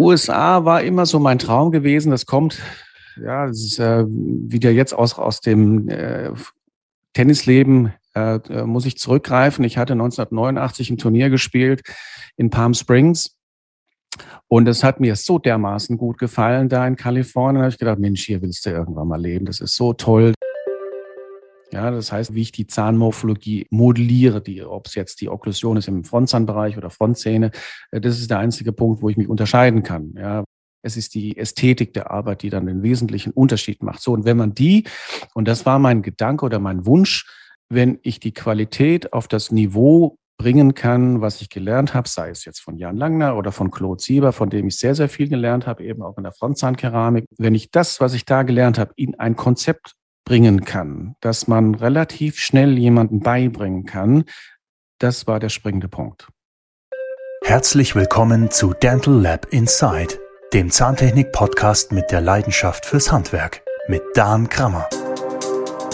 USA war immer so mein Traum gewesen. Das kommt, ja, das ist äh, wieder jetzt aus, aus dem äh, Tennisleben äh, äh muss ich zurückgreifen. Ich hatte 1989 ein Turnier gespielt in Palm Springs. Und es hat mir so dermaßen gut gefallen da in Kalifornien. Da habe ich gedacht, Mensch, hier willst du irgendwann mal leben. Das ist so toll. Ja, das heißt, wie ich die Zahnmorphologie modelliere, die, ob es jetzt die Okklusion ist im Frontzahnbereich oder Frontzähne, äh, das ist der einzige Punkt, wo ich mich unterscheiden kann. Ja, es ist die Ästhetik der Arbeit, die dann den wesentlichen Unterschied macht. So, und wenn man die, und das war mein Gedanke oder mein Wunsch, wenn ich die Qualität auf das Niveau bringen kann, was ich gelernt habe, sei es jetzt von Jan Langner oder von Claude Sieber, von dem ich sehr, sehr viel gelernt habe, eben auch in der Frontzahnkeramik. Wenn ich das, was ich da gelernt habe, in ein Konzept bringen kann, dass man relativ schnell jemanden beibringen kann, das war der springende Punkt. Herzlich willkommen zu Dental Lab Inside, dem Zahntechnik-Podcast mit der Leidenschaft fürs Handwerk mit Dan Krammer.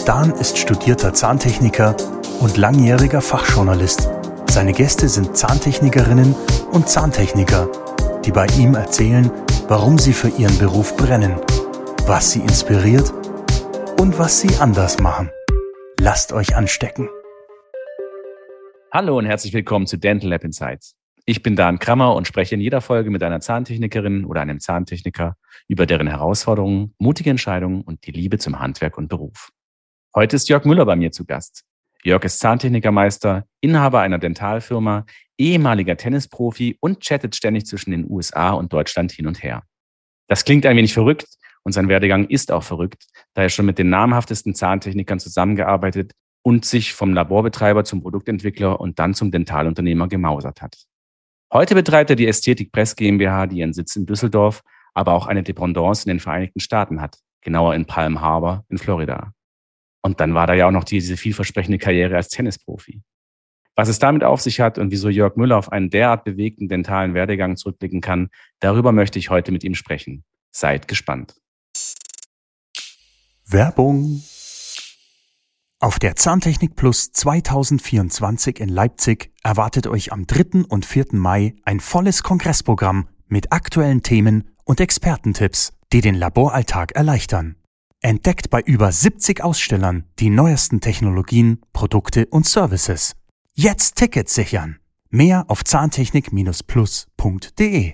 Dan ist studierter Zahntechniker und langjähriger Fachjournalist. Seine Gäste sind Zahntechnikerinnen und Zahntechniker, die bei ihm erzählen, warum sie für ihren Beruf brennen, was sie inspiriert und was sie anders machen. Lasst euch anstecken. Hallo und herzlich willkommen zu Dental Lab Insights. Ich bin Dan Krammer und spreche in jeder Folge mit einer Zahntechnikerin oder einem Zahntechniker über deren Herausforderungen, mutige Entscheidungen und die Liebe zum Handwerk und Beruf. Heute ist Jörg Müller bei mir zu Gast. Jörg ist Zahntechnikermeister, Inhaber einer Dentalfirma, ehemaliger Tennisprofi und chattet ständig zwischen den USA und Deutschland hin und her. Das klingt ein wenig verrückt, und sein Werdegang ist auch verrückt, da er schon mit den namhaftesten Zahntechnikern zusammengearbeitet und sich vom Laborbetreiber zum Produktentwickler und dann zum Dentalunternehmer gemausert hat. Heute betreibt er die Ästhetik Press GmbH, die ihren Sitz in Düsseldorf, aber auch eine Dependance in den Vereinigten Staaten hat, genauer in Palm Harbor in Florida. Und dann war da ja auch noch diese vielversprechende Karriere als Tennisprofi. Was es damit auf sich hat und wieso Jörg Müller auf einen derart bewegten dentalen Werdegang zurückblicken kann, darüber möchte ich heute mit ihm sprechen. Seid gespannt. Werbung. Auf der Zahntechnik Plus 2024 in Leipzig erwartet euch am 3. und 4. Mai ein volles Kongressprogramm mit aktuellen Themen und Expertentipps, die den Laboralltag erleichtern. Entdeckt bei über 70 Ausstellern die neuesten Technologien, Produkte und Services. Jetzt Tickets sichern. Mehr auf zahntechnik-plus.de.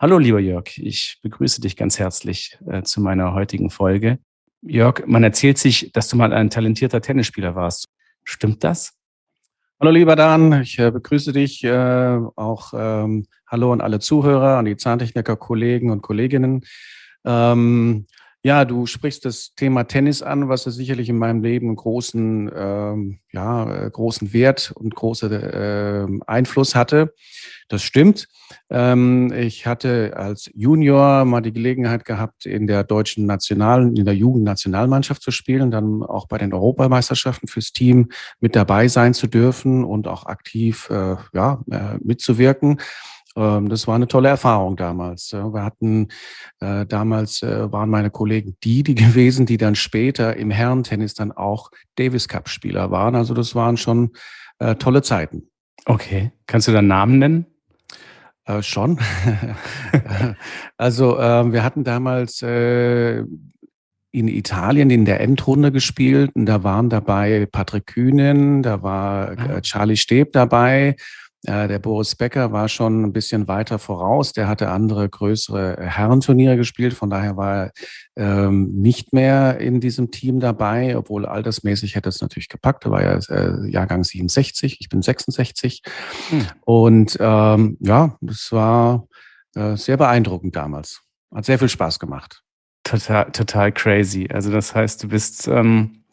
Hallo, lieber Jörg. Ich begrüße dich ganz herzlich äh, zu meiner heutigen Folge. Jörg, man erzählt sich, dass du mal ein talentierter Tennisspieler warst. Stimmt das? Hallo, lieber Dan. Ich äh, begrüße dich. Äh, auch ähm, hallo an alle Zuhörer, an die Zahntechniker, Kollegen und Kolleginnen. Ähm, ja, du sprichst das Thema Tennis an, was ja sicherlich in meinem Leben großen, ähm, ja, äh, großen Wert und großen äh, Einfluss hatte. Das stimmt. Ähm, ich hatte als Junior mal die Gelegenheit gehabt, in der deutschen Nationalen, in der Jugendnationalmannschaft zu spielen, dann auch bei den Europameisterschaften fürs Team mit dabei sein zu dürfen und auch aktiv äh, ja, äh, mitzuwirken. Ähm, das war eine tolle Erfahrung damals. Wir hatten äh, damals äh, waren meine Kollegen die, die gewesen, die dann später im Herrentennis dann auch Davis Cup Spieler waren. Also das waren schon äh, tolle Zeiten. Okay, kannst du da Namen nennen? Äh, schon. also äh, wir hatten damals äh, in Italien in der Endrunde gespielt und da waren dabei Patrick Kühnen, da war ah. Charlie Steb dabei äh, der Boris Becker war schon ein bisschen weiter voraus. Der hatte andere größere Herrenturniere gespielt. Von daher war er ähm, nicht mehr in diesem Team dabei, obwohl altersmäßig hätte es natürlich gepackt. Er war ja äh, Jahrgang 67, ich bin 66. Hm. Und ähm, ja, es war äh, sehr beeindruckend damals. Hat sehr viel Spaß gemacht. Total, total crazy. Also das heißt, du bist ähm,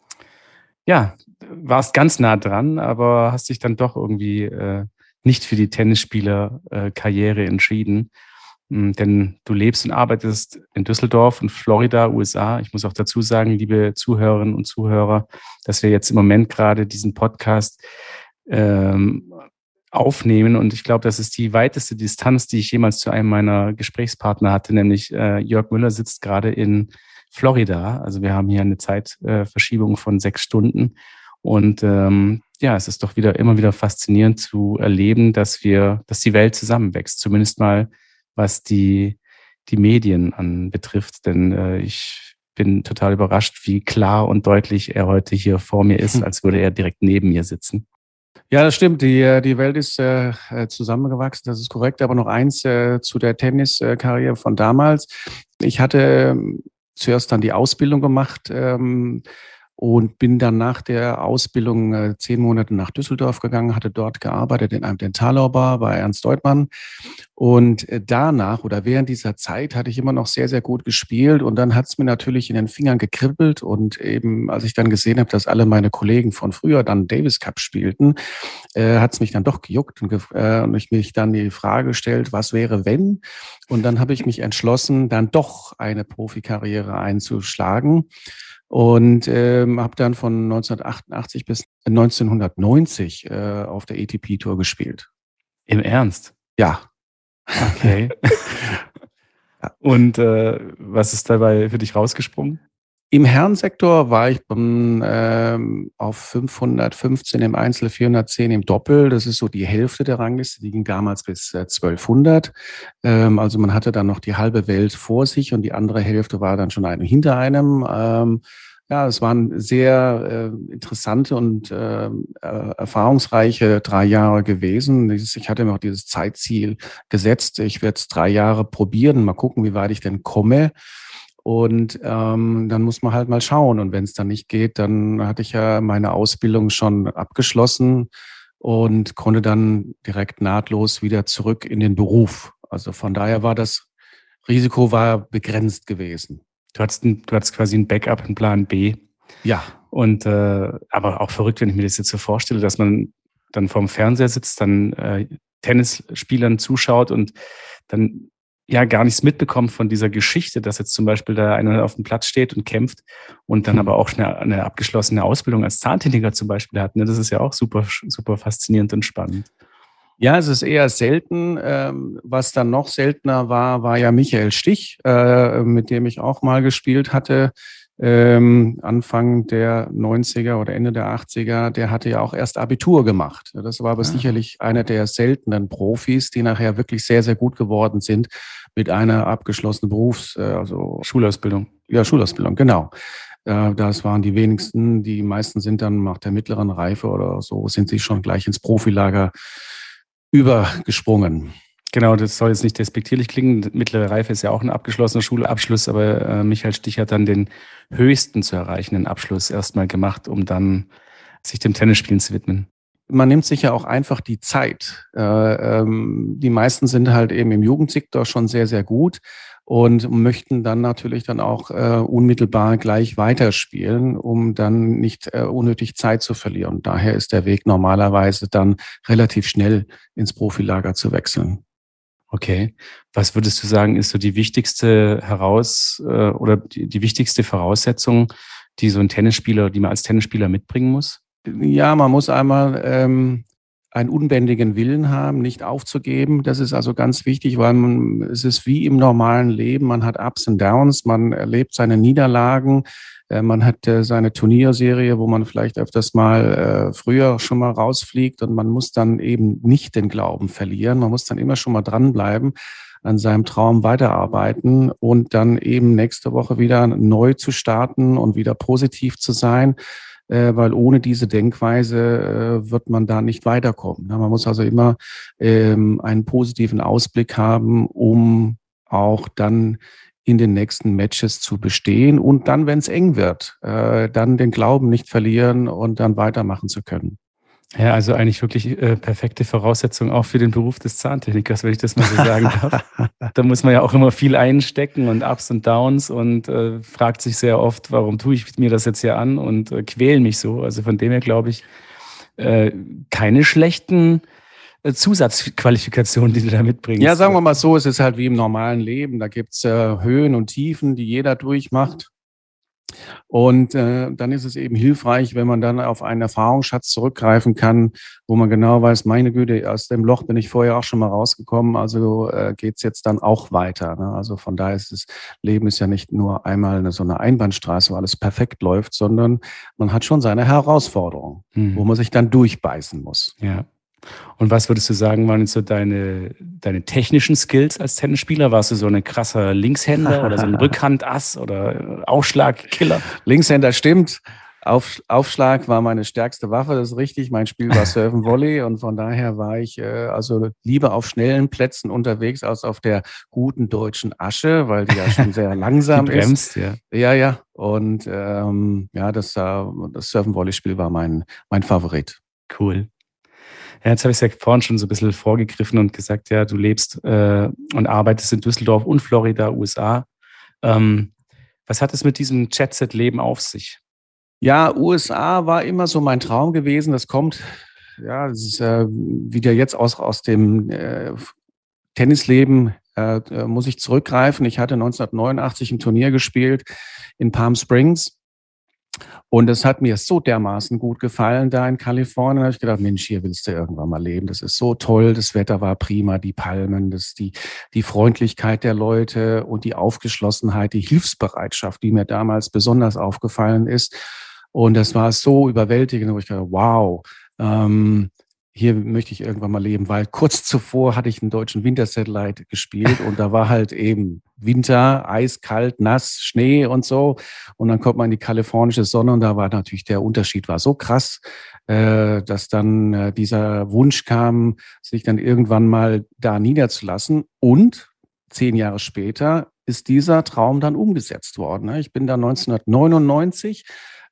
ja warst ganz nah dran, aber hast dich dann doch irgendwie äh, nicht für die Tennisspielerkarriere entschieden. Hm, denn du lebst und arbeitest in Düsseldorf und Florida, USA. Ich muss auch dazu sagen, liebe Zuhörerinnen und Zuhörer, dass wir jetzt im Moment gerade diesen Podcast ähm, aufnehmen. Und ich glaube, das ist die weiteste Distanz, die ich jemals zu einem meiner Gesprächspartner hatte, nämlich äh, Jörg Müller sitzt gerade in Florida. Also wir haben hier eine Zeitverschiebung von sechs Stunden. Und ähm, ja, es ist doch wieder immer wieder faszinierend zu erleben, dass wir, dass die Welt zusammenwächst, zumindest mal was die, die Medien anbetrifft. Denn äh, ich bin total überrascht, wie klar und deutlich er heute hier vor mir ist, hm. als würde er direkt neben mir sitzen. Ja, das stimmt. Die, äh, die Welt ist äh, äh, zusammengewachsen, das ist korrekt. Aber noch eins äh, zu der Tenniskarriere von damals. Ich hatte ähm, zuerst dann die Ausbildung gemacht ähm, und bin dann nach der Ausbildung äh, zehn Monate nach Düsseldorf gegangen, hatte dort gearbeitet in einem Dentallabor bei Ernst Deutmann. Und äh, danach oder während dieser Zeit hatte ich immer noch sehr, sehr gut gespielt. Und dann hat es mir natürlich in den Fingern gekribbelt. Und eben, als ich dann gesehen habe, dass alle meine Kollegen von früher dann Davis Cup spielten, äh, hat es mich dann doch gejuckt und, äh, und ich mich dann die Frage gestellt, was wäre, wenn? Und dann habe ich mich entschlossen, dann doch eine Profikarriere einzuschlagen und ähm, habe dann von 1988 bis 1990 äh, auf der ATP Tour gespielt. Im Ernst? Ja. Okay. Und äh, was ist dabei für dich rausgesprungen? Im Herrensektor war ich ähm, auf 515 im Einzel, 410 im Doppel. Das ist so die Hälfte der Rangliste. Die ging damals bis äh, 1200. Ähm, also man hatte dann noch die halbe Welt vor sich und die andere Hälfte war dann schon einem hinter einem. Ähm, ja, es waren sehr äh, interessante und äh, äh, erfahrungsreiche drei Jahre gewesen. Ich hatte mir auch dieses Zeitziel gesetzt. Ich werde es drei Jahre probieren, mal gucken, wie weit ich denn komme. Und ähm, dann muss man halt mal schauen. Und wenn es dann nicht geht, dann hatte ich ja meine Ausbildung schon abgeschlossen und konnte dann direkt nahtlos wieder zurück in den Beruf. Also von daher war das Risiko war begrenzt gewesen. Du hattest, ein, du hattest quasi ein Backup, einen Plan B. Ja. Und äh, aber auch verrückt, wenn ich mir das jetzt so vorstelle, dass man dann vorm Fernseher sitzt, dann äh, Tennisspielern zuschaut und dann ja gar nichts mitbekommt von dieser Geschichte, dass jetzt zum Beispiel da einer auf dem Platz steht und kämpft und dann hm. aber auch eine, eine abgeschlossene Ausbildung als Zahntechniker zum Beispiel hat. Ne? Das ist ja auch super, super faszinierend und spannend. Ja, es ist eher selten. Ähm, was dann noch seltener war, war ja Michael Stich, äh, mit dem ich auch mal gespielt hatte. Ähm, Anfang der 90er oder Ende der 80er, der hatte ja auch erst Abitur gemacht. Das war aber ja. Ah. sicherlich einer der seltenen Profis, die nachher wirklich sehr, sehr gut geworden sind mit einer abgeschlossenen Berufs-, äh, also Schulausbildung. Ja, Schulausbildung, genau. Äh, das waren die wenigsten. Die meisten sind dann nach der mittleren Reife oder so, sind sie schon gleich ins Profilager übergesprungen. Genau, das soll jetzt nicht despektierlich klingen. Mittlere Reife ist ja auch ein abgeschlossener Schulabschluss, aber äh, Michael Stich hat dann den höchsten zu erreichenden Abschluss erstmal gemacht, um dann sich dem Tennisspielen zu widmen. Man nimmt sich ja auch einfach die Zeit. Äh, ähm, die meisten sind halt eben im Jugendsektor schon sehr, sehr gut und möchten dann natürlich dann auch äh, unmittelbar gleich weiterspielen, um dann nicht äh, unnötig Zeit zu verlieren. Daher ist der Weg normalerweise dann relativ schnell ins Profilager zu wechseln. Okay. Was würdest du sagen, ist so die wichtigste heraus äh, oder die, die wichtigste Voraussetzung, die so ein Tennisspieler, die man als Tennisspieler mitbringen muss? Ja, man muss einmal ähm, einen unbändigen Willen haben, nicht aufzugeben. Das ist also ganz wichtig, weil man, es ist wie im normalen Leben. Man hat Ups und Downs, man erlebt seine Niederlagen, äh, man hat äh, seine Turnierserie, wo man vielleicht öfters mal äh, früher schon mal rausfliegt und man muss dann eben nicht den Glauben verlieren. Man muss dann immer schon mal dranbleiben an seinem Traum weiterarbeiten und dann eben nächste Woche wieder neu zu starten und wieder positiv zu sein äh, weil ohne diese Denkweise äh, wird man da nicht weiterkommen. Man muss also immer ähm, einen positiven Ausblick haben, um auch dann in den nächsten Matches zu bestehen und dann, wenn es eng wird, äh, dann den Glauben nicht verlieren und dann weitermachen zu können. Ja, also eigentlich wirklich äh, perfekte Voraussetzung auch für den Beruf des Zahntechnikers, wenn ich das mal so sagen darf. da muss man ja auch immer viel einstecken und Ups und Downs und äh, fragt sich sehr oft, warum tue ich mir das jetzt hier an und äh, quäle mich so. Also von dem her glaube ich, äh, keine schlechten äh, Zusatzqualifikationen, die du da mitbringst. Ja, sagen wir mal so, es ist halt wie im normalen Leben. Da gibt's äh, Höhen und Tiefen, die jeder durchmacht. Und äh, dann ist es eben hilfreich, wenn man dann auf einen Erfahrungsschatz zurückgreifen kann, wo man genau weiß, meine Güte, aus dem Loch bin ich vorher auch schon mal rausgekommen, also äh, geht jetzt dann auch weiter. Ne? Also von daher ist das Leben ist ja nicht nur einmal eine, so eine Einbahnstraße, wo alles perfekt läuft, sondern man hat schon seine Herausforderungen, mhm. wo man sich dann durchbeißen muss. Ja. Und was würdest du sagen, waren jetzt so deine, deine technischen Skills als Tennisspieler? Warst du so ein krasser Linkshänder oder so ein Rückhandass oder Aufschlagkiller? Linkshänder stimmt. Auf, Aufschlag war meine stärkste Waffe, das ist richtig. Mein Spiel war Surfen Volley und von daher war ich äh, also lieber auf schnellen Plätzen unterwegs als auf der guten deutschen Asche, weil die ja schon sehr langsam die bremst, ist. Ja, ja. ja. Und ähm, ja, das, äh, das Surfen Volley Spiel war mein, mein Favorit. Cool. Ja, jetzt habe ich es ja vorhin schon so ein bisschen vorgegriffen und gesagt, ja, du lebst äh, und arbeitest in Düsseldorf und Florida, USA. Ähm, was hat es mit diesem Jet-Set-Leben auf sich? Ja, USA war immer so mein Traum gewesen. Das kommt, ja, das ist äh, wieder jetzt aus, aus dem äh, Tennisleben äh, äh muss ich zurückgreifen. Ich hatte 1989 ein Turnier gespielt in Palm Springs und es hat mir so dermaßen gut gefallen da in Kalifornien. Da habe ich gedacht, Mensch, hier willst du irgendwann mal leben. Das ist so toll. Das Wetter war prima, die Palmen, das, die, die Freundlichkeit der Leute und die Aufgeschlossenheit, die Hilfsbereitschaft, die mir damals besonders aufgefallen ist. Und das war so überwältigend, wo ich gedacht, wow, ähm, hier möchte ich irgendwann mal leben, weil kurz zuvor hatte ich einen deutschen Wintersatellite gespielt und da war halt eben Winter, eiskalt, nass, Schnee und so. Und dann kommt man in die kalifornische Sonne und da war natürlich der Unterschied war so krass, äh, dass dann äh, dieser Wunsch kam, sich dann irgendwann mal da niederzulassen. Und zehn Jahre später ist dieser Traum dann umgesetzt worden. Ne? Ich bin da 1999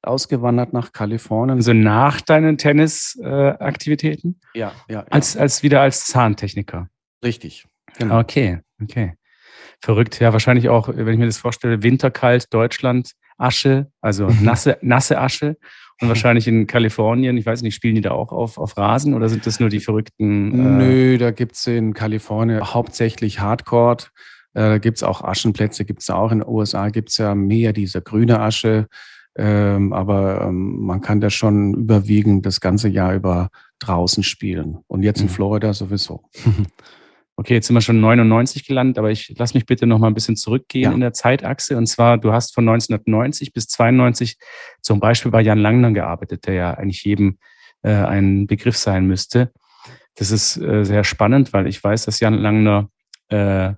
ausgewandert nach Kalifornien. Also nach deinen Tennisaktivitäten? Äh, ja, ja, ja. Als, als wieder als Zahntechniker. Richtig. Genau. Okay, okay. Verrückt. Ja, wahrscheinlich auch, wenn ich mir das vorstelle, winterkalt, Deutschland, Asche, also nasse, nasse Asche. Und wahrscheinlich in Kalifornien, ich weiß nicht, spielen die da auch auf, auf Rasen oder sind das nur die verrückten? Äh Nö, da gibt es in Kalifornien hauptsächlich Hardcore. Äh, da gibt es auch Aschenplätze, gibt es auch in den USA, gibt es ja mehr diese grüne Asche. Ähm, aber ähm, man kann da schon überwiegend das ganze Jahr über draußen spielen. Und jetzt in mhm. Florida sowieso. Okay, jetzt sind wir schon 99 gelandet, aber ich lass mich bitte noch mal ein bisschen zurückgehen ja. in der Zeitachse. Und zwar, du hast von 1990 bis 92 zum Beispiel bei Jan Langner gearbeitet, der ja eigentlich jedem äh, ein Begriff sein müsste. Das ist äh, sehr spannend, weil ich weiß, dass Jan Langner äh,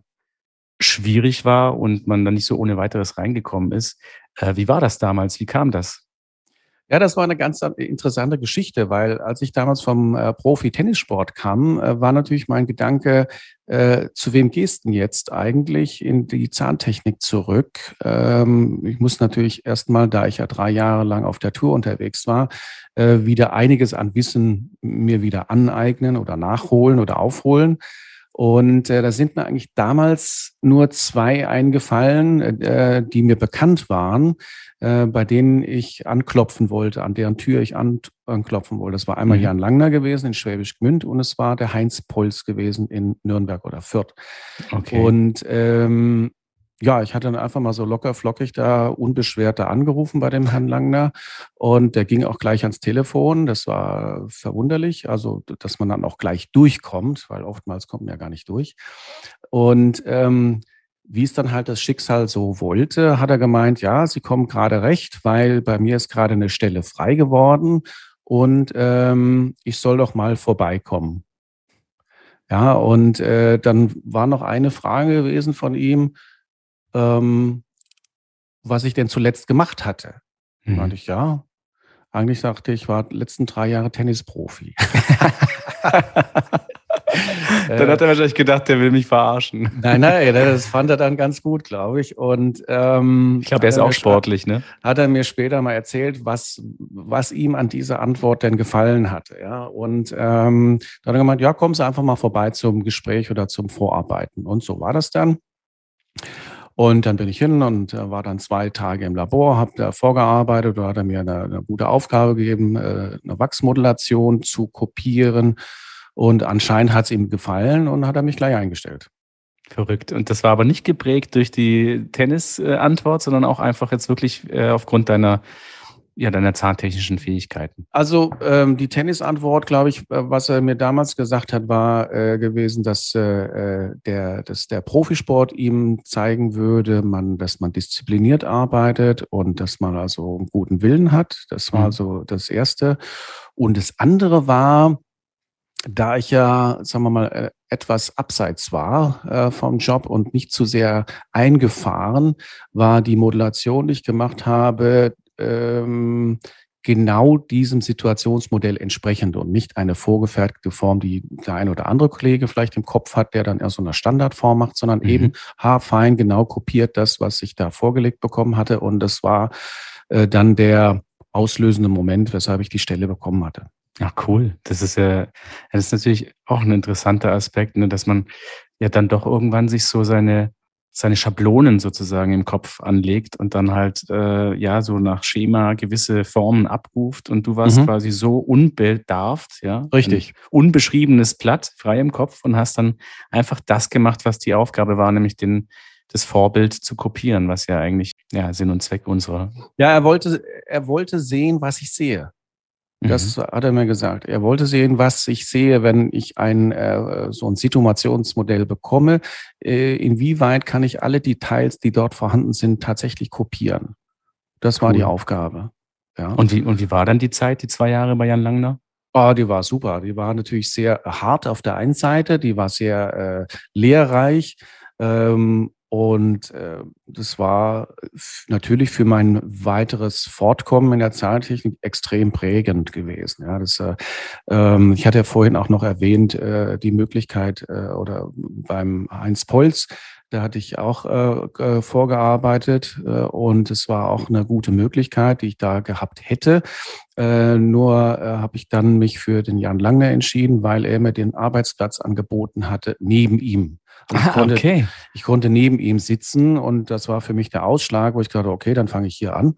schwierig war und man da nicht so ohne weiteres reingekommen ist. Äh, wie war das damals? Wie kam das? Ja, das war eine ganz interessante Geschichte, weil als ich damals vom äh, Profi-Tennissport kam, äh, war natürlich mein Gedanke, äh, zu wem gehst du jetzt eigentlich in die Zahntechnik zurück? Ähm, ich muss natürlich erstmal, da ich ja drei Jahre lang auf der Tour unterwegs war, äh, wieder einiges an Wissen mir wieder aneignen oder nachholen oder aufholen. Und äh, da sind mir eigentlich damals nur zwei eingefallen, äh, die mir bekannt waren, äh, bei denen ich anklopfen wollte, an deren Tür ich an, anklopfen wollte. Das war einmal mhm. Jan Langner gewesen in Schwäbisch Gmünd und es war der Heinz Polz gewesen in Nürnberg oder Fürth. Okay. Und ähm, ja, ich hatte dann einfach mal so locker flockig da unbeschwert da angerufen bei dem Herrn Langner und der ging auch gleich ans Telefon. Das war verwunderlich, also dass man dann auch gleich durchkommt, weil oftmals kommt man ja gar nicht durch. Und ähm, wie es dann halt das Schicksal so wollte, hat er gemeint, ja, Sie kommen gerade recht, weil bei mir ist gerade eine Stelle frei geworden und ähm, ich soll doch mal vorbeikommen. Ja, und äh, dann war noch eine Frage gewesen von ihm, ähm, was ich denn zuletzt gemacht hatte. Mhm. Meinte ich, ja. Eigentlich sagte ich, war letzten drei Jahre Tennisprofi. dann hat er wahrscheinlich gedacht, der will mich verarschen. Nein, nein, das fand er dann ganz gut, glaube ich. Und ähm, ich glaube, er ist auch sportlich, ne? Hat er mir später mal erzählt, was, was ihm an dieser Antwort denn gefallen hatte. Ja? Und ähm, dann hat er gemeint, ja, kommen Sie einfach mal vorbei zum Gespräch oder zum Vorarbeiten. Und so war das dann. Und dann bin ich hin und äh, war dann zwei Tage im Labor, habe da vorgearbeitet, da hat er mir eine, eine gute Aufgabe gegeben, äh, eine Wachsmodulation zu kopieren. Und anscheinend hat es ihm gefallen und hat er mich gleich eingestellt. Verrückt. Und das war aber nicht geprägt durch die Tennis-Antwort, sondern auch einfach jetzt wirklich äh, aufgrund deiner ja, deiner zahntechnischen Fähigkeiten? Also ähm, die Tennisantwort, glaube ich, äh, was er mir damals gesagt hat, war äh, gewesen, dass, äh, äh, der, dass der Profisport ihm zeigen würde, man, dass man diszipliniert arbeitet und dass man also einen guten Willen hat. Das war mhm. so das Erste. Und das andere war, da ich ja, sagen wir mal, äh, etwas abseits war äh, vom Job und nicht zu sehr eingefahren, war die Modulation, die ich gemacht habe, ähm, genau diesem Situationsmodell entsprechend und nicht eine vorgefertigte Form, die der eine oder andere Kollege vielleicht im Kopf hat, der dann eher so eine Standardform macht, sondern mhm. eben haarfein genau kopiert das, was ich da vorgelegt bekommen hatte. Und das war äh, dann der auslösende Moment, weshalb ich die Stelle bekommen hatte. Ja, cool. Das ist ja, das ist natürlich auch ein interessanter Aspekt, ne, dass man ja dann doch irgendwann sich so seine seine Schablonen sozusagen im Kopf anlegt und dann halt äh, ja so nach Schema gewisse Formen abruft und du warst mhm. quasi so unbedarft, ja. Richtig. unbeschriebenes Blatt, frei im Kopf und hast dann einfach das gemacht, was die Aufgabe war, nämlich den, das Vorbild zu kopieren, was ja eigentlich ja, Sinn und Zweck unserer. Ja, er wollte, er wollte sehen, was ich sehe. Das mhm. hat er mir gesagt. Er wollte sehen, was ich sehe, wenn ich ein äh, so ein Situationsmodell bekomme. Äh, inwieweit kann ich alle Details, die dort vorhanden sind, tatsächlich kopieren? Das cool. war die Aufgabe. Ja. Und wie und wie war dann die Zeit, die zwei Jahre bei Jan Langner? Oh, die war super. Die war natürlich sehr hart auf der einen Seite, die war sehr äh, lehrreich. Ähm, und äh, das war natürlich für mein weiteres Fortkommen in der Zahltechnik extrem prägend gewesen. Ja, das, äh, ähm, ich hatte ja vorhin auch noch erwähnt, äh, die Möglichkeit äh, oder beim Heinz Polz, da hatte ich auch äh, vorgearbeitet äh, und es war auch eine gute Möglichkeit, die ich da gehabt hätte. Äh, nur äh, habe ich dann mich für den Jan Langner entschieden, weil er mir den Arbeitsplatz angeboten hatte, neben ihm. Und ich, ah, konnte, okay. ich konnte neben ihm sitzen und das war für mich der Ausschlag, wo ich dachte, okay, dann fange ich hier an.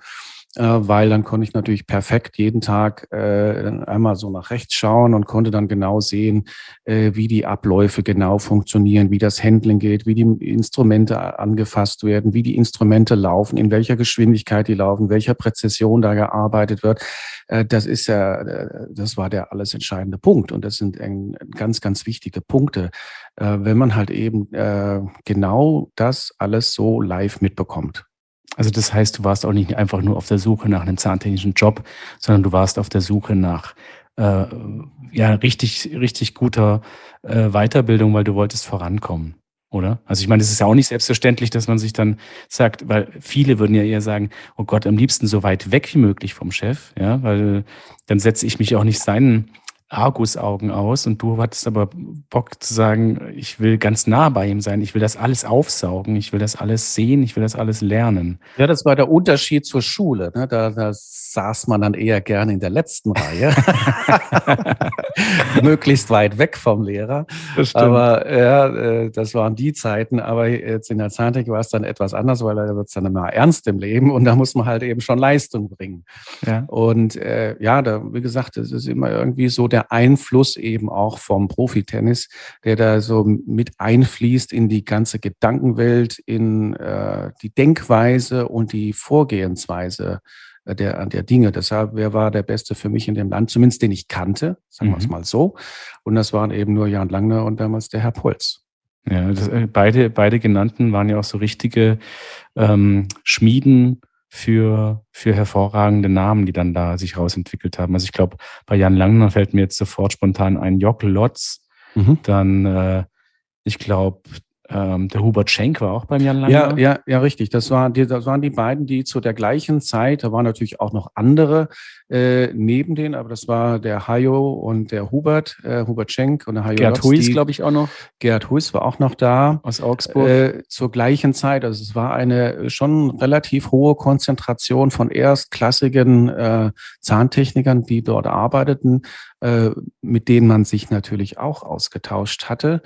Äh, weil dann konnte ich natürlich perfekt jeden Tag äh, einmal so nach rechts schauen und konnte dann genau sehen, äh, wie die Abläufe genau funktionieren, wie das Handling geht, wie die Instrumente angefasst werden, wie die Instrumente laufen, in welcher Geschwindigkeit die laufen, welcher Präzision da gearbeitet wird. Äh, das ist ja, äh, das war der alles entscheidende Punkt und das sind ganz, ganz wichtige Punkte, äh, wenn man halt eben genau das alles so live mitbekommt. Also das heißt, du warst auch nicht einfach nur auf der Suche nach einem zahntechnischen Job, sondern du warst auf der Suche nach äh, ja richtig richtig guter äh, Weiterbildung, weil du wolltest vorankommen, oder? Also ich meine, es ist ja auch nicht selbstverständlich, dass man sich dann sagt, weil viele würden ja eher sagen, oh Gott, am liebsten so weit weg wie möglich vom Chef, ja, weil dann setze ich mich auch nicht seinen Argusaugen aus und du hattest aber Bock zu sagen, ich will ganz nah bei ihm sein, ich will das alles aufsaugen, ich will das alles sehen, ich will das alles lernen. Ja, das war der Unterschied zur Schule. Ne? Da, da saß man dann eher gerne in der letzten Reihe, möglichst weit weg vom Lehrer. Aber ja, äh, das waren die Zeiten. Aber jetzt in der Zahntechnik war es dann etwas anders, weil da wird es dann immer ernst im Leben und da muss man halt eben schon Leistung bringen. Ja. Und äh, ja, da, wie gesagt, es ist immer irgendwie so der Einfluss eben auch vom Profitennis, der da so mit einfließt in die ganze Gedankenwelt, in äh, die Denkweise und die Vorgehensweise äh, der, der Dinge. Deshalb, wer war der Beste für mich in dem Land, zumindest den ich kannte, sagen wir es mhm. mal so. Und das waren eben nur Jan Langner und damals der Herr Polz. Ja, das, äh, beide, beide genannten waren ja auch so richtige ähm, Schmieden für, für hervorragende Namen, die dann da sich rausentwickelt haben. Also ich glaube, bei Jan Langner fällt mir jetzt sofort spontan ein Jock Lotz, mhm. dann äh, ich glaube, ähm, der Hubert Schenk war auch beim Jan Langer. Ja, ja, ja, richtig. Das, war die, das waren die beiden, die zu der gleichen Zeit, da waren natürlich auch noch andere äh, neben denen, aber das war der Hajo und der Hubert, äh, Hubert Schenk und der Hajo. Gerd Huis, glaube ich, auch noch. Gerd Huis war auch noch da. Aus Augsburg. Äh, zur gleichen Zeit. Also es war eine schon relativ hohe Konzentration von erstklassigen äh, Zahntechnikern, die dort arbeiteten, äh, mit denen man sich natürlich auch ausgetauscht hatte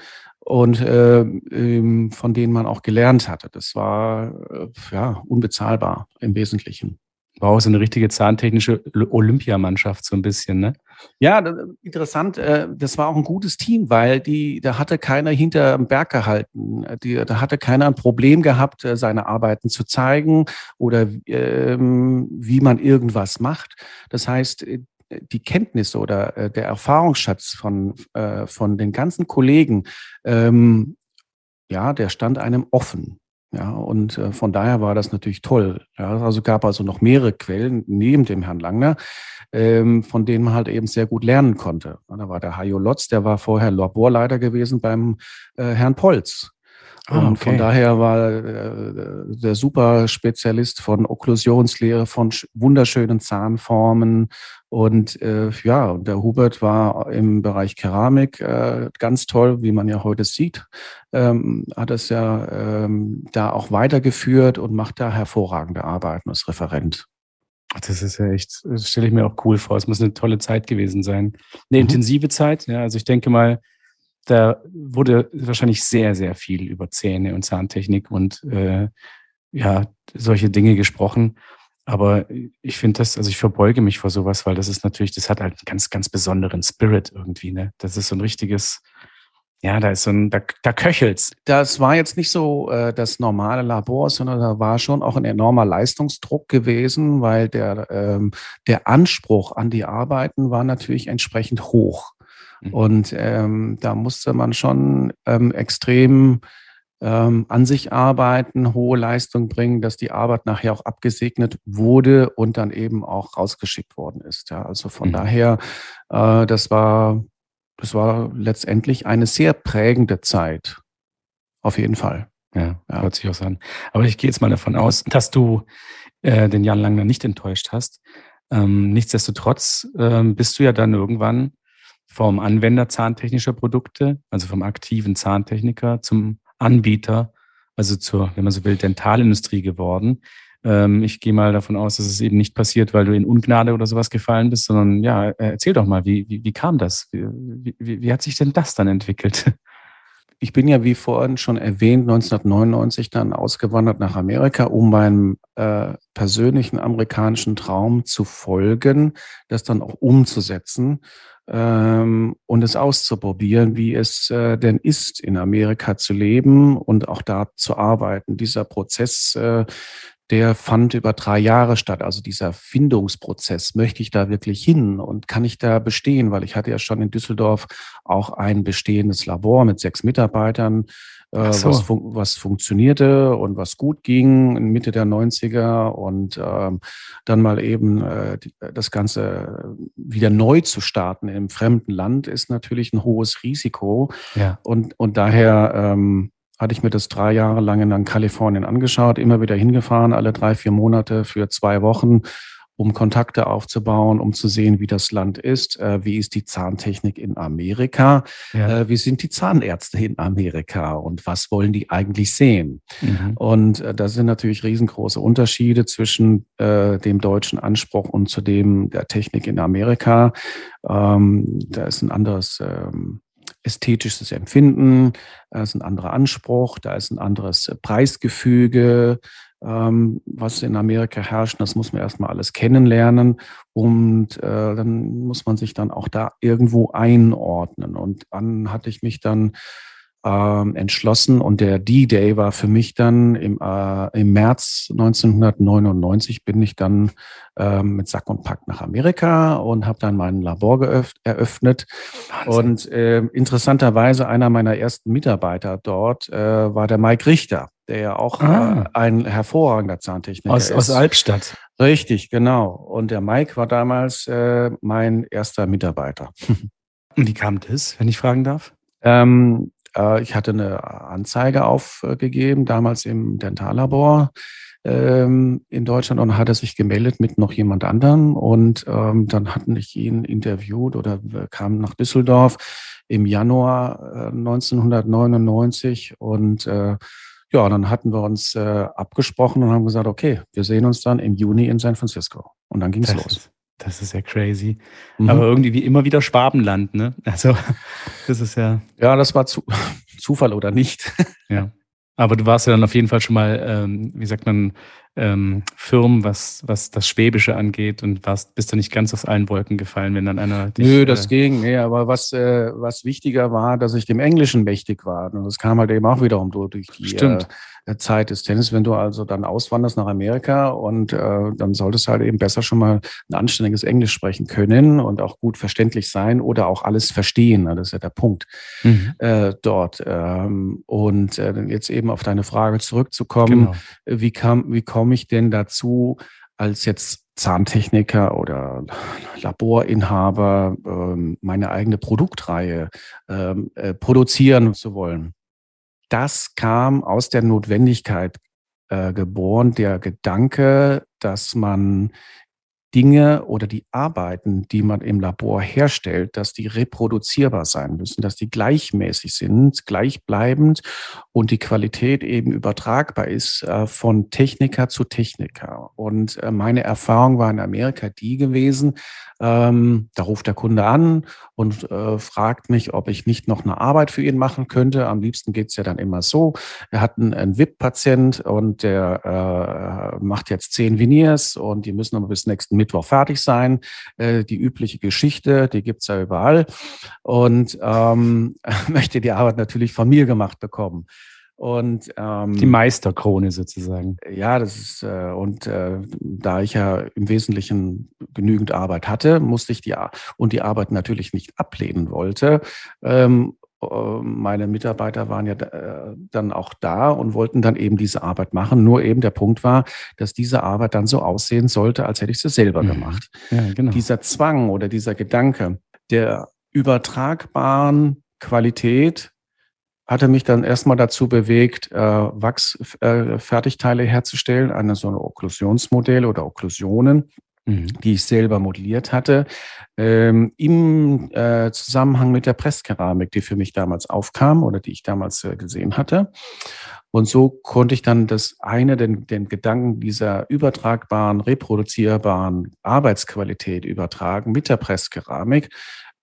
und äh, ähm, von denen man auch gelernt hatte. Das war äh, ja unbezahlbar im Wesentlichen. Wow, so eine richtige zahntechnische Olympiamannschaft so ein bisschen, ne? Ja, interessant. Äh, das war auch ein gutes Team, weil die, da hatte keiner hinter dem Berg gehalten. Die, da hatte keiner ein Problem gehabt, äh, seine Arbeiten zu zeigen oder ähm, wie man irgendwas macht. Das heißt, die Kenntnisse oder der Erfahrungsschatz von, äh, von den ganzen Kollegen, ähm, ja, der stand einem offen. Ja, und äh, von daher war das natürlich toll. Ja, also gab also noch mehrere Quellen neben dem Herrn Langner, ähm, von denen man halt eben sehr gut lernen konnte. Da war der Hajo Lotz, der war vorher Laborleiter gewesen beim äh, Herrn Polz. Ah, und okay. von daher war äh, der Superspezialist von Okklusionslehre, von wunderschönen Zahnformen. Und äh, ja, und der Hubert war im Bereich Keramik äh, ganz toll, wie man ja heute sieht. Ähm, hat es ja ähm, da auch weitergeführt und macht da hervorragende Arbeiten als Referent. Das ist ja echt, das stelle ich mir auch cool vor. Es muss eine tolle Zeit gewesen sein. Eine mhm. intensive Zeit, ja. Also ich denke mal, da wurde wahrscheinlich sehr, sehr viel über Zähne und Zahntechnik und äh, ja, solche Dinge gesprochen. Aber ich finde das, also ich verbeuge mich vor sowas, weil das ist natürlich, das hat halt einen ganz, ganz besonderen Spirit irgendwie, ne? Das ist so ein richtiges, ja, da ist so ein, da, da köchelt's. Das war jetzt nicht so äh, das normale Labor, sondern da war schon auch ein enormer Leistungsdruck gewesen, weil der, ähm, der Anspruch an die Arbeiten war natürlich entsprechend hoch. Mhm. Und ähm, da musste man schon ähm, extrem ähm, an sich arbeiten, hohe Leistung bringen, dass die Arbeit nachher auch abgesegnet wurde und dann eben auch rausgeschickt worden ist. Ja, also von mhm. daher, äh, das war, das war letztendlich eine sehr prägende Zeit. Auf jeden Fall. Ja, ja. hört sich auch so an. Aber ich gehe jetzt mal davon aus, dass du äh, den Jan Langner nicht enttäuscht hast. Ähm, nichtsdestotrotz ähm, bist du ja dann irgendwann vom Anwender zahntechnischer Produkte, also vom aktiven Zahntechniker zum Anbieter, also zur, wenn man so will, Dentalindustrie geworden. Ähm, ich gehe mal davon aus, dass es eben nicht passiert, weil du in Ungnade oder sowas gefallen bist, sondern ja, erzähl doch mal, wie, wie, wie kam das? Wie, wie, wie hat sich denn das dann entwickelt? Ich bin ja, wie vorhin schon erwähnt, 1999 dann ausgewandert nach Amerika, um meinem äh, persönlichen amerikanischen Traum zu folgen, das dann auch umzusetzen ähm, und es auszuprobieren, wie es äh, denn ist, in Amerika zu leben und auch da zu arbeiten. Dieser Prozess, äh, der fand über drei Jahre statt. Also dieser Findungsprozess, möchte ich da wirklich hin und kann ich da bestehen? Weil ich hatte ja schon in Düsseldorf auch ein bestehendes Labor mit sechs Mitarbeitern äh, so. was, fun was funktionierte und was gut ging in Mitte der 90er und ähm, dann mal eben äh, die, das Ganze wieder neu zu starten im fremden Land ist natürlich ein hohes Risiko. Ja. Und, und daher ähm, hatte ich mir das drei Jahre lang in Kalifornien angeschaut, immer wieder hingefahren, alle drei, vier Monate für zwei Wochen um Kontakte aufzubauen, um zu sehen, wie das Land ist, äh, wie ist die Zahntechnik in Amerika, ja. äh, wie sind die Zahnärzte in Amerika und was wollen die eigentlich sehen. Mhm. Und äh, da sind natürlich riesengroße Unterschiede zwischen äh, dem deutschen Anspruch und zu dem der Technik in Amerika. Ähm, da ist ein anderes ähm, ästhetisches Empfinden, da ist ein anderer Anspruch, da ist ein anderes Preisgefüge, ähm, was in Amerika herrscht. Das muss man erstmal alles kennenlernen und äh, dann muss man sich dann auch da irgendwo einordnen. Und dann hatte ich mich dann ähm, entschlossen und der D-Day war für mich dann im, äh, im März 1999 bin ich dann ähm, mit Sack und Pack nach Amerika und habe dann mein Labor eröffnet. Wahnsinn. Und äh, interessanterweise einer meiner ersten Mitarbeiter dort äh, war der Mike Richter der ja auch ah. äh, ein hervorragender Zahntechniker aus, ist. Aus Albstadt. Richtig, genau. Und der Mike war damals äh, mein erster Mitarbeiter. Und wie kam das, wenn ich fragen darf? Ähm, äh, ich hatte eine Anzeige aufgegeben, damals im Dentallabor ähm, in Deutschland und hatte sich gemeldet mit noch jemand anderen. Und ähm, dann hatten ich ihn interviewt oder kam nach Düsseldorf im Januar äh, 1999 und äh, ja, dann hatten wir uns äh, abgesprochen und haben gesagt, okay, wir sehen uns dann im Juni in San Francisco. Und dann ging es los. Ist, das ist ja crazy. Mhm. Aber irgendwie wie immer wieder Schwabenland, ne? Also, das ist ja. Ja, das war zu, Zufall oder nicht. Ja. Aber du warst ja dann auf jeden Fall schon mal, ähm, wie sagt man, ähm, firm, was, was das Schwäbische angeht und warst, bist du nicht ganz aus allen Wolken gefallen, wenn dann einer dich, Nö, das äh, ging, nee, aber was, äh, was wichtiger war, dass ich dem Englischen mächtig war. Und das kam halt eben auch wiederum durch die Stimmt. Äh, Zeit des Tennis, wenn du also dann auswanderst nach Amerika und äh, dann solltest du halt eben besser schon mal ein anständiges Englisch sprechen können und auch gut verständlich sein oder auch alles verstehen. Ne? Das ist ja der Punkt mhm. äh, dort. Ähm, und äh, jetzt eben auf deine Frage zurückzukommen, genau. wie, kam, wie komme ich denn dazu, als jetzt Zahntechniker oder Laborinhaber ähm, meine eigene Produktreihe ähm, äh, produzieren zu wollen? Das kam aus der Notwendigkeit äh, geboren, der Gedanke, dass man Dinge oder die Arbeiten, die man im Labor herstellt, dass die reproduzierbar sein müssen, dass die gleichmäßig sind, gleichbleibend und die Qualität eben übertragbar ist äh, von Techniker zu Techniker. Und äh, meine Erfahrung war in Amerika die gewesen, ähm, da ruft der Kunde an und äh, fragt mich, ob ich nicht noch eine Arbeit für ihn machen könnte. Am liebsten geht's ja dann immer so. Er hat einen, einen VIP-Patient und der äh, macht jetzt zehn Veneers und die müssen aber bis nächsten Mittwoch fertig sein. Äh, die übliche Geschichte, die gibt's ja überall. Und ähm, möchte die Arbeit natürlich von mir gemacht bekommen. Und ähm, die Meisterkrone sozusagen. Ja, das ist äh, und äh, da ich ja im Wesentlichen genügend Arbeit hatte, musste ich die und die Arbeit natürlich nicht ablehnen wollte. Ähm, äh, meine Mitarbeiter waren ja äh, dann auch da und wollten dann eben diese Arbeit machen. Nur eben der Punkt war, dass diese Arbeit dann so aussehen sollte, als hätte ich sie selber mhm. gemacht. Ja, genau. Dieser Zwang oder dieser Gedanke der übertragbaren Qualität hatte mich dann erstmal dazu bewegt, äh, Wachsfertigteile äh, herzustellen, eine so eine Okklusionsmodell oder Okklusionen, mhm. die ich selber modelliert hatte, ähm, im äh, Zusammenhang mit der Presskeramik, die für mich damals aufkam oder die ich damals äh, gesehen hatte. Und so konnte ich dann das eine, den, den Gedanken dieser übertragbaren, reproduzierbaren Arbeitsqualität übertragen mit der Presskeramik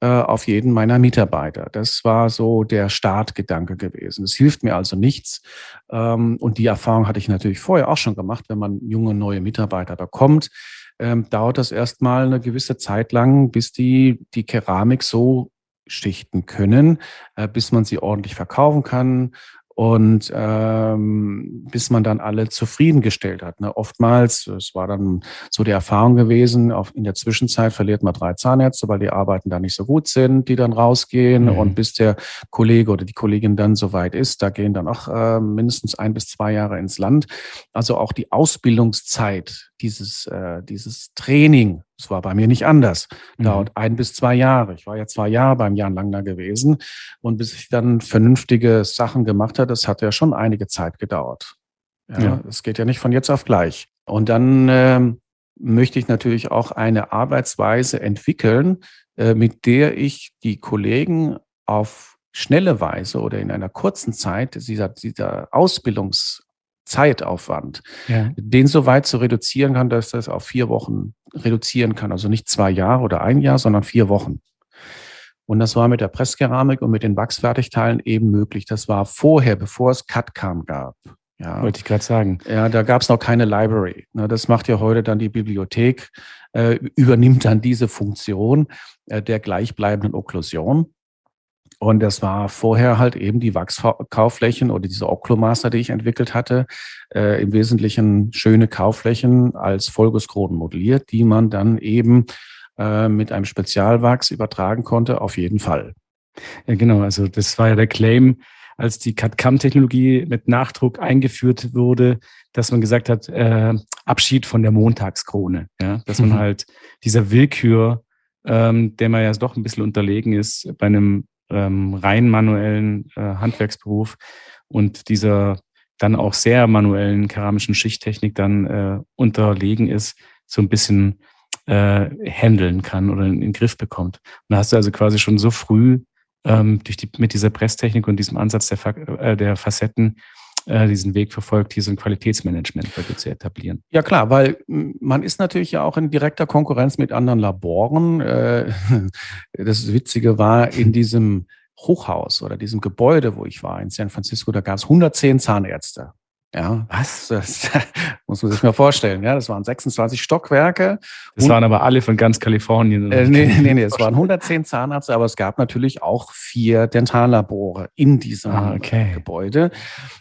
auf jeden meiner Mitarbeiter. Das war so der Startgedanke gewesen. Es hilft mir also nichts. Ähm, und die Erfahrung hatte ich natürlich vorher auch schon gemacht, wenn man junge, neue Mitarbeiter bekommt. Ähm, dauert das erstmal eine gewisse Zeit lang, bis die die Keramik so schichten können, äh, bis man sie ordentlich verkaufen kann und ähm, bis man dann alle zufriedengestellt hat. Ne? Oftmals, es war dann so die Erfahrung gewesen, auf, in der Zwischenzeit verliert man drei Zahnärzte, weil die Arbeiten da nicht so gut sind, die dann rausgehen. Mhm. Und bis der Kollege oder die Kollegin dann soweit ist, da gehen dann auch äh, mindestens ein bis zwei Jahre ins Land. Also auch die Ausbildungszeit, dieses, äh, dieses Training das war bei mir nicht anders. Dauert mhm. ein bis zwei Jahre. Ich war ja zwei Jahre beim Jan Langner gewesen. Und bis ich dann vernünftige Sachen gemacht habe, das hat ja schon einige Zeit gedauert. Ja, ja. Das geht ja nicht von jetzt auf gleich. Und dann ähm, möchte ich natürlich auch eine Arbeitsweise entwickeln, äh, mit der ich die Kollegen auf schnelle Weise oder in einer kurzen Zeit dieser, dieser Ausbildungs Zeitaufwand, ja. den so weit zu reduzieren kann, dass das auf vier Wochen reduzieren kann. Also nicht zwei Jahre oder ein Jahr, sondern vier Wochen. Und das war mit der Presskeramik und mit den Wachsfertigteilen eben möglich. Das war vorher, bevor es CAD-CAM gab. Ja. Wollte ich gerade sagen. Ja, da gab es noch keine Library. Das macht ja heute dann die Bibliothek, äh, übernimmt dann diese Funktion äh, der gleichbleibenden Okklusion. Und das war vorher halt eben die Wachskaufflächen oder diese Occlumaster, die ich entwickelt hatte, äh, im Wesentlichen schöne Kaufflächen als Vollgusskronen modelliert, die man dann eben äh, mit einem Spezialwachs übertragen konnte, auf jeden Fall. Ja, genau. Also das war ja der Claim, als die CAD-CAM-Technologie mit Nachdruck eingeführt wurde, dass man gesagt hat, äh, Abschied von der Montagskrone. Ja? Dass man mhm. halt dieser Willkür, ähm, der man ja doch ein bisschen unterlegen ist, bei einem ähm, rein manuellen äh, Handwerksberuf und dieser dann auch sehr manuellen keramischen Schichttechnik dann äh, unterlegen ist, so ein bisschen äh, handeln kann oder in, den Griff bekommt. Und da hast du also quasi schon so früh ähm, durch die, mit dieser Presstechnik und diesem Ansatz der, äh, der Facetten äh, diesen Weg verfolgt, hier so ein Qualitätsmanagement bei dir zu etablieren. Ja klar, weil man ist natürlich ja auch in direkter Konkurrenz mit anderen Laboren. Äh, das Witzige war, in diesem Hochhaus oder diesem Gebäude, wo ich war in San Francisco, da gab es 110 Zahnärzte. Ja, was? Das muss man sich mal vorstellen. Ja, das waren 26 Stockwerke. Das waren aber alle von ganz Kalifornien. Äh, nee, nee, nee, es waren 110 Zahnärzte, aber es gab natürlich auch vier Dentallabore in diesem ah, okay. Gebäude.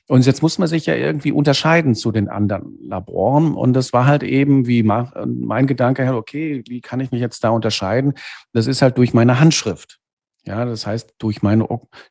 Und jetzt muss man sich ja irgendwie unterscheiden zu den anderen Laboren. Und das war halt eben wie mein Gedanke, okay, wie kann ich mich jetzt da unterscheiden? Das ist halt durch meine Handschrift. Ja, das heißt, durch meine,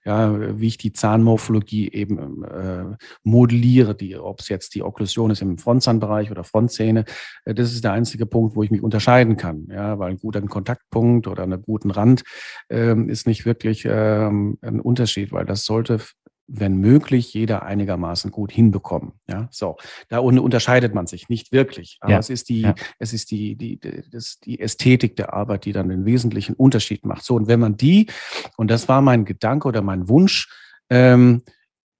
ja, wie ich die Zahnmorphologie eben äh, modelliere, die, ob es jetzt die Okklusion ist im Frontzahnbereich oder Frontzähne, äh, das ist der einzige Punkt, wo ich mich unterscheiden kann. Ja, weil ein guter Kontaktpunkt oder einen guten Rand äh, ist nicht wirklich ähm, ein Unterschied, weil das sollte wenn möglich, jeder einigermaßen gut hinbekommen. Ja, so. Da unterscheidet man sich nicht wirklich. Aber ja. es ist die, ja. es ist die, die, das, die Ästhetik der Arbeit, die dann den wesentlichen Unterschied macht. So. Und wenn man die, und das war mein Gedanke oder mein Wunsch, ähm,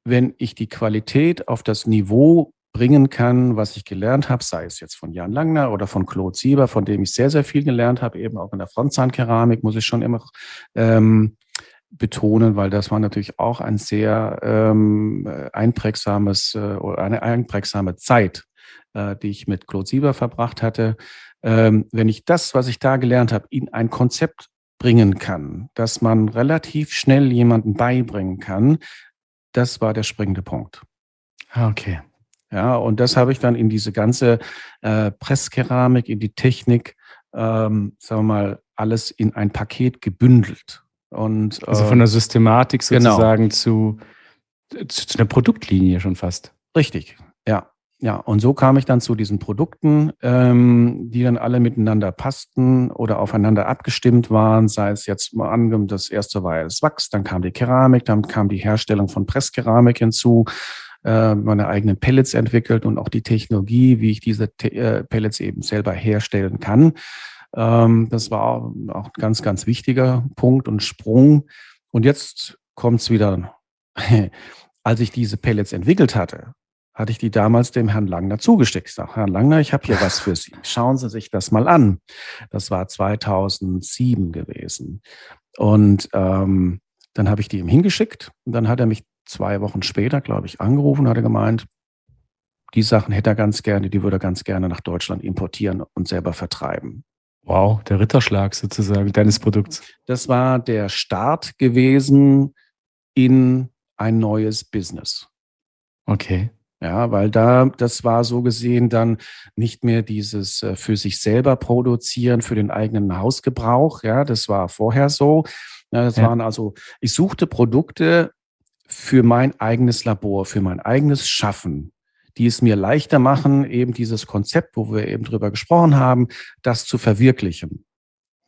wenn ich die Qualität auf das Niveau bringen kann, was ich gelernt habe, sei es jetzt von Jan Langner oder von Claude Sieber, von dem ich sehr, sehr viel gelernt habe, eben auch in der Frontzahnkeramik, muss ich schon immer ähm, betonen, weil das war natürlich auch ein sehr ähm, einprägsames äh, oder eine einprägsame Zeit, äh, die ich mit Claude Sieber verbracht hatte. Ähm, wenn ich das, was ich da gelernt habe, in ein Konzept bringen kann, dass man relativ schnell jemanden beibringen kann, das war der springende Punkt. Ah, okay. Ja, und das habe ich dann in diese ganze äh, Presskeramik, in die Technik, ähm, sagen wir mal, alles in ein Paket gebündelt. Und, also von der Systematik genau. sozusagen genau. zu, zu, zu einer Produktlinie schon fast. Richtig, ja. Ja, und so kam ich dann zu diesen Produkten, ähm, die dann alle miteinander passten oder aufeinander abgestimmt waren, sei es jetzt mal angenommen, das erste war das Wachs, dann kam die Keramik, dann kam die Herstellung von Presskeramik hinzu, äh, meine eigenen Pellets entwickelt und auch die Technologie, wie ich diese äh, Pellets eben selber herstellen kann. Ähm, das war auch ein ganz, ganz wichtiger Punkt und Sprung. Und jetzt kommt es wieder. Als ich diese Pellets entwickelt hatte, hatte ich die damals dem Herrn Langner zugesteckt. Ich sage, Herr Langner, ich habe hier was für Sie. Schauen Sie sich das mal an. Das war 2007 gewesen. Und ähm, dann habe ich die ihm hingeschickt. Und dann hat er mich zwei Wochen später, glaube ich, angerufen und hat gemeint, die Sachen hätte er ganz gerne, die würde er ganz gerne nach Deutschland importieren und selber vertreiben. Wow, der Ritterschlag sozusagen deines Produkts. Das war der Start gewesen in ein neues Business. Okay. Ja, weil da, das war so gesehen dann nicht mehr dieses äh, für sich selber produzieren, für den eigenen Hausgebrauch. Ja, das war vorher so. Ja, das ja. waren also, ich suchte Produkte für mein eigenes Labor, für mein eigenes Schaffen die es mir leichter machen, eben dieses Konzept, wo wir eben drüber gesprochen haben, das zu verwirklichen.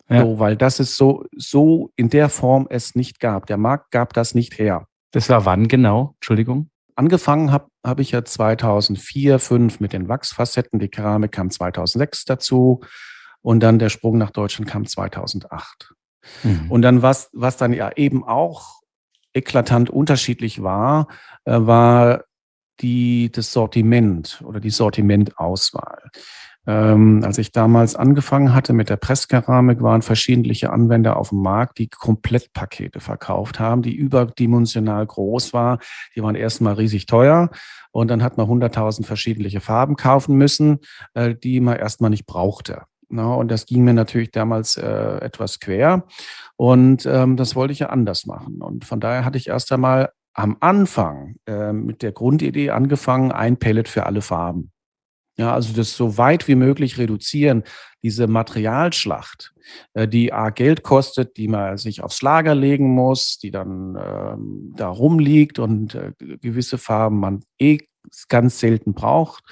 Ja. So, weil das ist so, so in der Form es nicht gab. Der Markt gab das nicht her. Das war wann genau? Entschuldigung. Angefangen habe hab ich ja 2004, 2005 mit den Wachsfacetten. Die Keramik kam 2006 dazu. Und dann der Sprung nach Deutschland kam 2008. Mhm. Und dann, was, was dann ja eben auch eklatant unterschiedlich war, äh, war die, das Sortiment oder die Sortimentauswahl. Ähm, als ich damals angefangen hatte mit der Presskeramik, waren verschiedene Anwender auf dem Markt, die Komplettpakete verkauft haben, die überdimensional groß war. Die waren erstmal riesig teuer und dann hat man 100.000 verschiedene Farben kaufen müssen, äh, die man erstmal nicht brauchte. Na, und das ging mir natürlich damals äh, etwas quer. Und ähm, das wollte ich ja anders machen. Und von daher hatte ich erst einmal am Anfang äh, mit der Grundidee angefangen, ein Pellet für alle Farben. Ja, also das so weit wie möglich reduzieren, diese Materialschlacht, äh, die A Geld kostet, die man sich aufs Lager legen muss, die dann ähm, da rumliegt und äh, gewisse Farben man eh ganz selten braucht.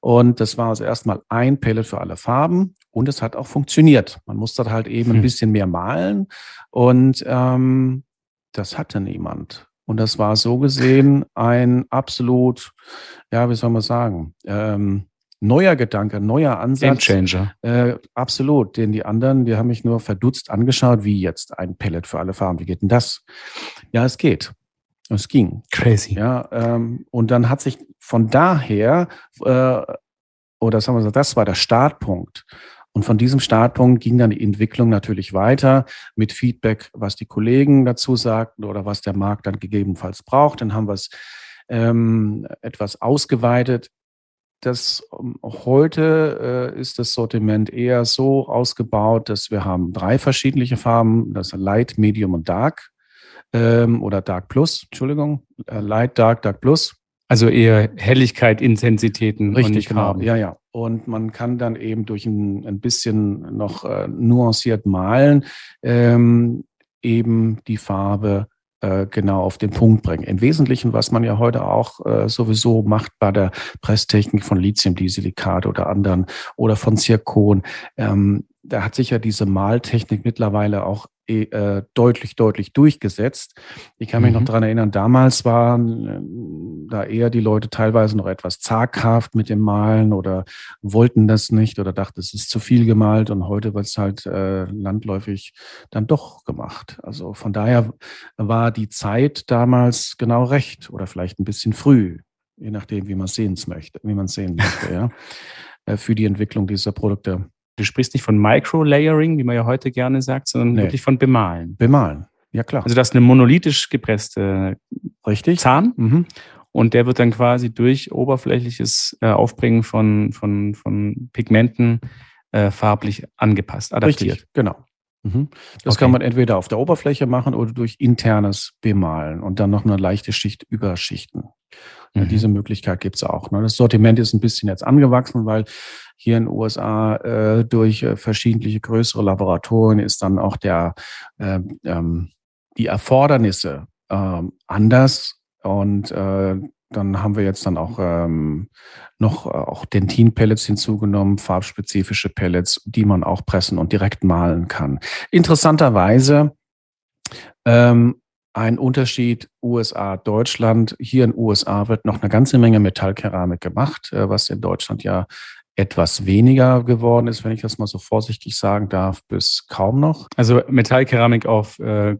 Und das war also erstmal ein Pellet für alle Farben und es hat auch funktioniert. Man musste halt eben ein hm. bisschen mehr malen und ähm, das hatte niemand. Und das war so gesehen ein absolut, ja, wie soll man sagen, ähm, neuer Gedanke, neuer Ansatz. Game Changer. Äh, absolut. Denn die anderen, die haben mich nur verdutzt angeschaut, wie jetzt ein Pellet für alle Farben. Wie geht denn das? Ja, es geht. Es ging. Crazy. Ja, ähm, und dann hat sich von daher, äh, oder sagen wir so, das war der Startpunkt. Und von diesem Startpunkt ging dann die Entwicklung natürlich weiter mit Feedback, was die Kollegen dazu sagten oder was der Markt dann gegebenenfalls braucht. Dann haben wir es ähm, etwas ausgeweitet. Das ähm, heute äh, ist das Sortiment eher so ausgebaut, dass wir haben drei verschiedene Farben, das Light, Medium und Dark ähm, oder Dark Plus, Entschuldigung, äh, Light, Dark, Dark Plus. Also eher Helligkeit, Intensitäten. Richtig, genau. Ja, ja. Und man kann dann eben durch ein, ein bisschen noch äh, nuanciert malen, ähm, eben die Farbe äh, genau auf den Punkt bringen. Im Wesentlichen, was man ja heute auch äh, sowieso macht bei der Presstechnik von Lithiumdisilikat oder anderen oder von Zirkon, ähm, da hat sich ja diese Maltechnik mittlerweile auch äh, deutlich, deutlich durchgesetzt. Ich kann mich mhm. noch daran erinnern, damals waren äh, da eher die Leute teilweise noch etwas zaghaft mit dem Malen oder wollten das nicht oder dachten, es ist zu viel gemalt und heute wird es halt äh, landläufig dann doch gemacht. Also von daher war die Zeit damals genau recht oder vielleicht ein bisschen früh, je nachdem, wie man sehen möchte, wie man sehen möchte, ja, äh, für die Entwicklung dieser Produkte. Du sprichst nicht von Micro-Layering, wie man ja heute gerne sagt, sondern nee. wirklich von Bemalen. Bemalen, ja klar. Also das ist eine monolithisch gepresste Richtig. Zahn. Mhm. Und der wird dann quasi durch oberflächliches äh, Aufbringen von, von, von Pigmenten äh, farblich angepasst, adaptiert. Richtig, genau. Mhm. Das okay. kann man entweder auf der Oberfläche machen oder durch internes Bemalen und dann noch eine leichte Schicht überschichten. Mhm. Diese Möglichkeit gibt es auch. Ne? Das Sortiment ist ein bisschen jetzt angewachsen, weil hier in den USA äh, durch äh, verschiedene größere Laboratorien ist dann auch der, äh, ähm, die Erfordernisse äh, anders und äh, dann haben wir jetzt dann auch ähm, noch äh, auch Dentin-Pellets hinzugenommen, farbspezifische Pellets, die man auch pressen und direkt malen kann. Interessanterweise ähm, ein Unterschied USA, Deutschland. Hier in USA wird noch eine ganze Menge Metallkeramik gemacht, äh, was in Deutschland ja etwas weniger geworden ist, wenn ich das mal so vorsichtig sagen darf, bis kaum noch. Also Metallkeramik auf äh,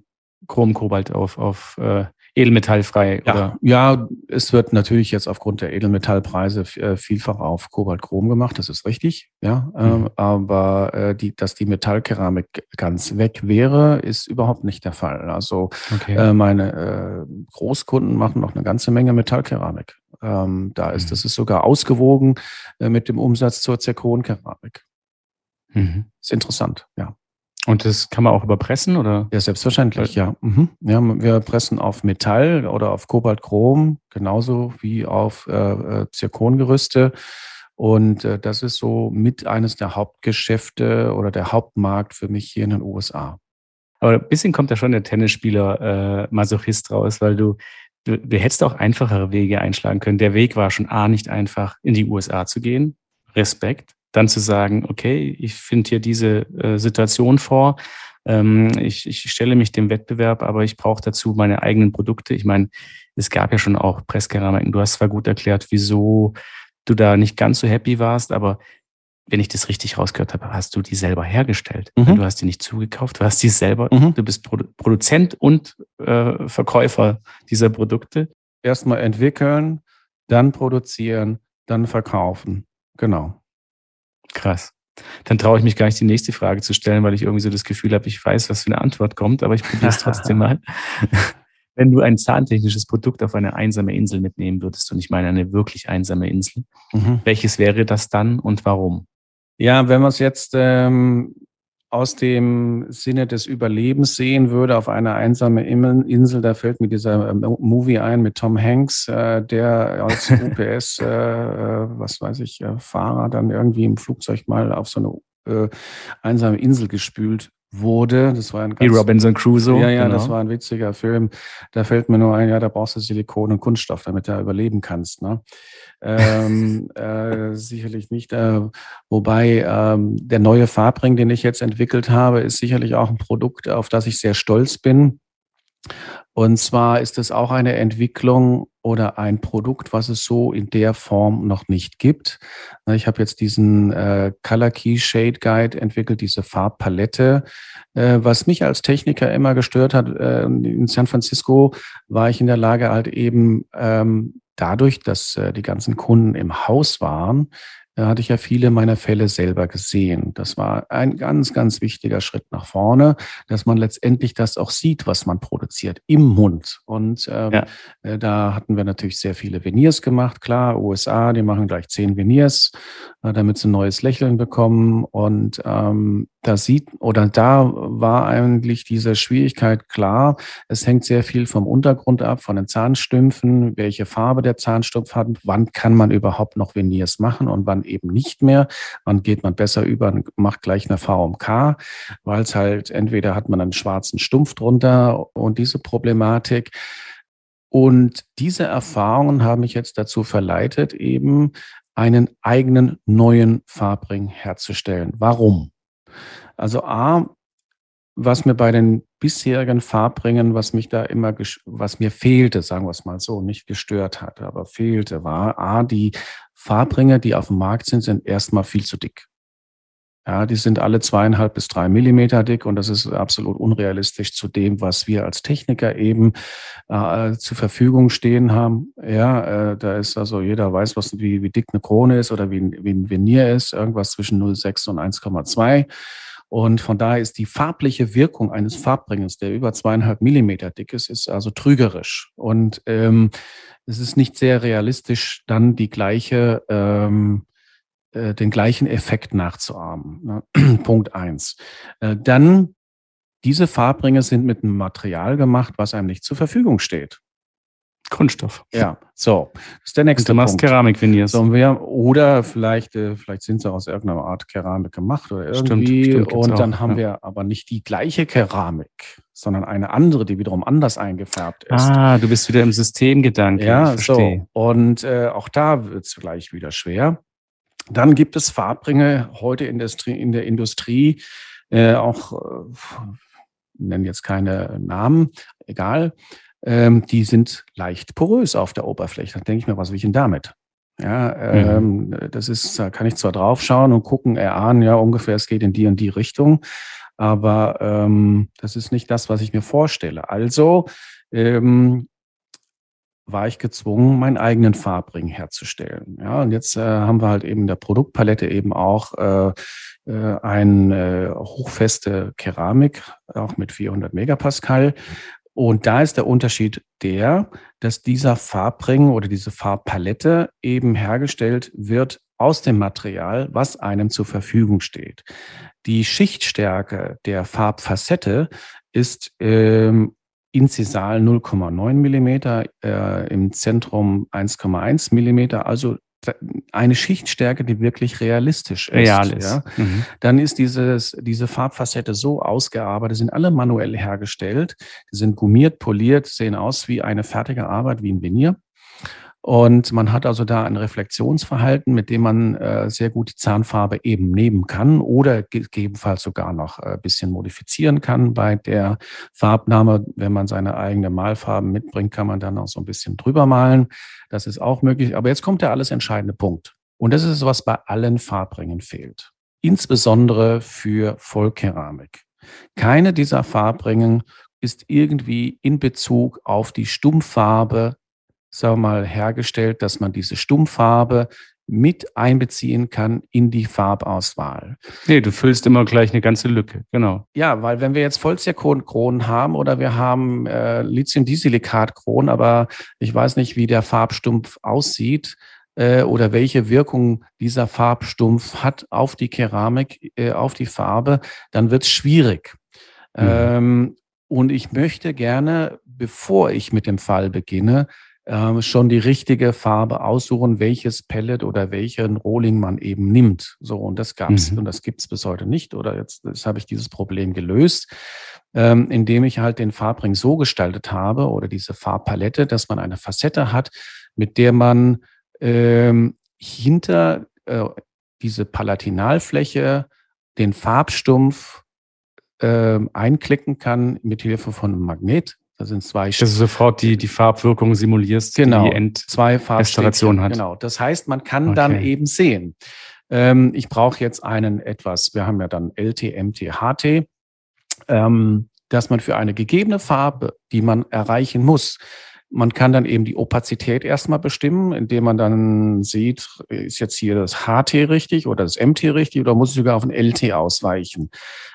Chrom, Kobalt, auf, auf äh, edelmetallfrei. Ja, oder? ja, es wird natürlich jetzt aufgrund der Edelmetallpreise äh, vielfach auf Kobalt-Chrom gemacht, das ist richtig, ja. Ähm, mhm. Ähm, aber äh, die, dass die Metallkeramik ganz weg wäre, ist überhaupt nicht der Fall. Also okay. äh, meine äh, Großkunden machen noch eine ganze Menge Metallkeramik. Ähm, da ist, mhm. das ist sogar ausgewogen mit dem Umsatz zur Zirkonkeramik. Mhm. Ist interessant, ja. Und das kann man auch überpressen, oder? Ja, selbstverständlich, ja. Mhm. ja. Wir pressen auf Metall oder auf Kobaltchrom, genauso wie auf äh, äh, Zirkongerüste. Und äh, das ist so mit eines der Hauptgeschäfte oder der Hauptmarkt für mich hier in den USA. Aber ein bisschen kommt da schon der Tennisspieler äh, Masochist raus, weil du, du, du hättest auch einfachere Wege einschlagen können. Der Weg war schon A, nicht einfach, in die USA zu gehen. Respekt dann zu sagen, okay, ich finde hier diese äh, Situation vor, ähm, ich, ich stelle mich dem Wettbewerb, aber ich brauche dazu meine eigenen Produkte. Ich meine, es gab ja schon auch Presskeramiken. Du hast zwar gut erklärt, wieso du da nicht ganz so happy warst, aber wenn ich das richtig rausgehört habe, hast du die selber hergestellt. Mhm. Du hast die nicht zugekauft, du hast die selber, mhm. du bist Produ Produzent und äh, Verkäufer dieser Produkte. Erstmal entwickeln, dann produzieren, dann verkaufen. Genau. Krass. Dann traue ich mich gar nicht, die nächste Frage zu stellen, weil ich irgendwie so das Gefühl habe, ich weiß, was für eine Antwort kommt, aber ich probiere es trotzdem mal. Wenn du ein zahntechnisches Produkt auf eine einsame Insel mitnehmen würdest, und ich meine eine wirklich einsame Insel, mhm. welches wäre das dann und warum? Ja, wenn wir es jetzt ähm, aus dem Sinne des Überlebens sehen würde auf einer einsamen Insel, da fällt mir dieser ähm, Movie ein mit Tom Hanks, äh, der als UPS, äh, äh, was weiß ich, Fahrer dann irgendwie im Flugzeug mal auf so eine einsame Insel gespült wurde. Das war ein ganz, Wie Robinson Crusoe. Ja, ja, genau. das war ein witziger Film. Da fällt mir nur ein, ja, da brauchst du Silikon und Kunststoff, damit du überleben kannst. Ne? ähm, äh, sicherlich nicht. Äh, wobei ähm, der neue Farbring, den ich jetzt entwickelt habe, ist sicherlich auch ein Produkt, auf das ich sehr stolz bin. Und zwar ist es auch eine Entwicklung oder ein Produkt, was es so in der Form noch nicht gibt. Ich habe jetzt diesen äh, Color Key Shade Guide entwickelt, diese Farbpalette. Äh, was mich als Techniker immer gestört hat, äh, in San Francisco war ich in der Lage, halt eben ähm, dadurch, dass äh, die ganzen Kunden im Haus waren, da hatte ich ja viele meiner Fälle selber gesehen. Das war ein ganz, ganz wichtiger Schritt nach vorne, dass man letztendlich das auch sieht, was man produziert im Mund. Und ähm, ja. äh, da hatten wir natürlich sehr viele Veneers gemacht. Klar, USA, die machen gleich zehn Veneers, äh, damit sie ein neues Lächeln bekommen. Und ähm, da sieht oder da war eigentlich diese Schwierigkeit klar. Es hängt sehr viel vom Untergrund ab, von den Zahnstümpfen, welche Farbe der Zahnstumpf hat, wann kann man überhaupt noch Veneers machen und wann eben nicht mehr. Wann geht man besser über und macht gleich eine VMK, weil es halt entweder hat man einen schwarzen Stumpf drunter und diese Problematik. Und diese Erfahrungen haben mich jetzt dazu verleitet, eben einen eigenen neuen Farbring herzustellen. Warum? Also A, was mir bei den bisherigen Farbringen, was mich da immer, was mir fehlte, sagen wir es mal so, nicht gestört hat, aber fehlte, war A, die Farbringe, die auf dem Markt sind, sind erstmal viel zu dick. Ja, die sind alle zweieinhalb bis drei Millimeter dick und das ist absolut unrealistisch zu dem, was wir als Techniker eben äh, zur Verfügung stehen haben. Ja, äh, da ist also jeder weiß, was wie, wie dick eine Krone ist oder wie, wie ein Venier ist, irgendwas zwischen 0,6 und 1,2. Und von daher ist die farbliche Wirkung eines Farbbringens, der über zweieinhalb Millimeter dick ist, ist also trügerisch. Und ähm, es ist nicht sehr realistisch, dann die gleiche, ähm, äh, den gleichen Effekt nachzuahmen. Ne? Punkt eins. Äh, dann diese Farbringe sind mit einem Material gemacht, was einem nicht zur Verfügung steht. Kunststoff. Ja, so. Das ist der nächste und du machst Punkt. Keramikveneers. So, wir, oder vielleicht, äh, vielleicht sind sie aus irgendeiner Art Keramik gemacht oder irgendwie. Stimmt, stimmt, und dann auch, haben ja. wir aber nicht die gleiche Keramik, sondern eine andere, die wiederum anders eingefärbt ist. Ah, du bist wieder im Systemgedanke. Ja, so. Und äh, auch da wird es gleich wieder schwer. Dann gibt es Farbringe heute in der, in der Industrie, äh, auch, äh, nennen jetzt keine Namen, egal, ähm, die sind leicht porös auf der Oberfläche. Dann denke ich mir, was will ich denn damit? Ja, ähm, mhm. das ist, da kann ich zwar drauf schauen und gucken, erahnen, ja, ungefähr, es geht in die und die Richtung, aber ähm, das ist nicht das, was ich mir vorstelle. Also ähm, war ich gezwungen, meinen eigenen Farbring herzustellen. Ja, und jetzt äh, haben wir halt eben in der Produktpalette eben auch äh, äh, eine hochfeste Keramik, auch mit 400 Megapascal, und da ist der Unterschied der, dass dieser Farbring oder diese Farbpalette eben hergestellt wird aus dem Material, was einem zur Verfügung steht. Die Schichtstärke der Farbfacette ist ähm, inzisal 0,9 Millimeter, äh, im Zentrum 1,1 Millimeter, also eine Schichtstärke, die wirklich realistisch ist. Real ist. Ja? Mhm. Dann ist dieses, diese Farbfacette so ausgearbeitet, sind alle manuell hergestellt, die sind gummiert, poliert, sehen aus wie eine fertige Arbeit, wie ein Venier. Und man hat also da ein Reflexionsverhalten, mit dem man äh, sehr gut die Zahnfarbe eben nehmen kann oder gegebenenfalls sogar noch ein äh, bisschen modifizieren kann bei der Farbnahme. Wenn man seine eigene Malfarben mitbringt, kann man dann auch so ein bisschen drüber malen. Das ist auch möglich. Aber jetzt kommt der alles entscheidende Punkt. Und das ist, was bei allen Farbringen fehlt. Insbesondere für Vollkeramik. Keine dieser Farbringen ist irgendwie in Bezug auf die Stummfarbe sagen wir mal, hergestellt, dass man diese Stummfarbe mit einbeziehen kann in die Farbauswahl. Nee, du füllst immer gleich eine ganze Lücke, genau. Ja, weil wenn wir jetzt Vollzirkonkronen haben oder wir haben äh, Lithium-Disilikat-Kronen, aber ich weiß nicht, wie der Farbstumpf aussieht äh, oder welche Wirkung dieser Farbstumpf hat auf die Keramik, äh, auf die Farbe, dann wird es schwierig. Mhm. Ähm, und ich möchte gerne, bevor ich mit dem Fall beginne, ähm, schon die richtige Farbe aussuchen, welches Pellet oder welchen Rohling man eben nimmt. So, und das gab es mhm. und das gibt es bis heute nicht. Oder jetzt, jetzt habe ich dieses Problem gelöst, ähm, indem ich halt den Farbring so gestaltet habe oder diese Farbpalette, dass man eine Facette hat, mit der man ähm, hinter äh, diese Palatinalfläche den Farbstumpf äh, einklicken kann mit Hilfe von einem Magnet da sind zwei Dass du sofort die, die Farbwirkung simulierst, genau, die End zwei Restauration hat. Genau. Das heißt, man kann okay. dann eben sehen, ähm, ich brauche jetzt einen etwas, wir haben ja dann LT, MT, HT, ähm, dass man für eine gegebene Farbe, die man erreichen muss, Man kann dann eben die Opazität erstmal bestimmen, indem man dann sieht, ist jetzt hier das HT richtig oder das MT richtig oder muss ich sogar auf ein LT ausweichen?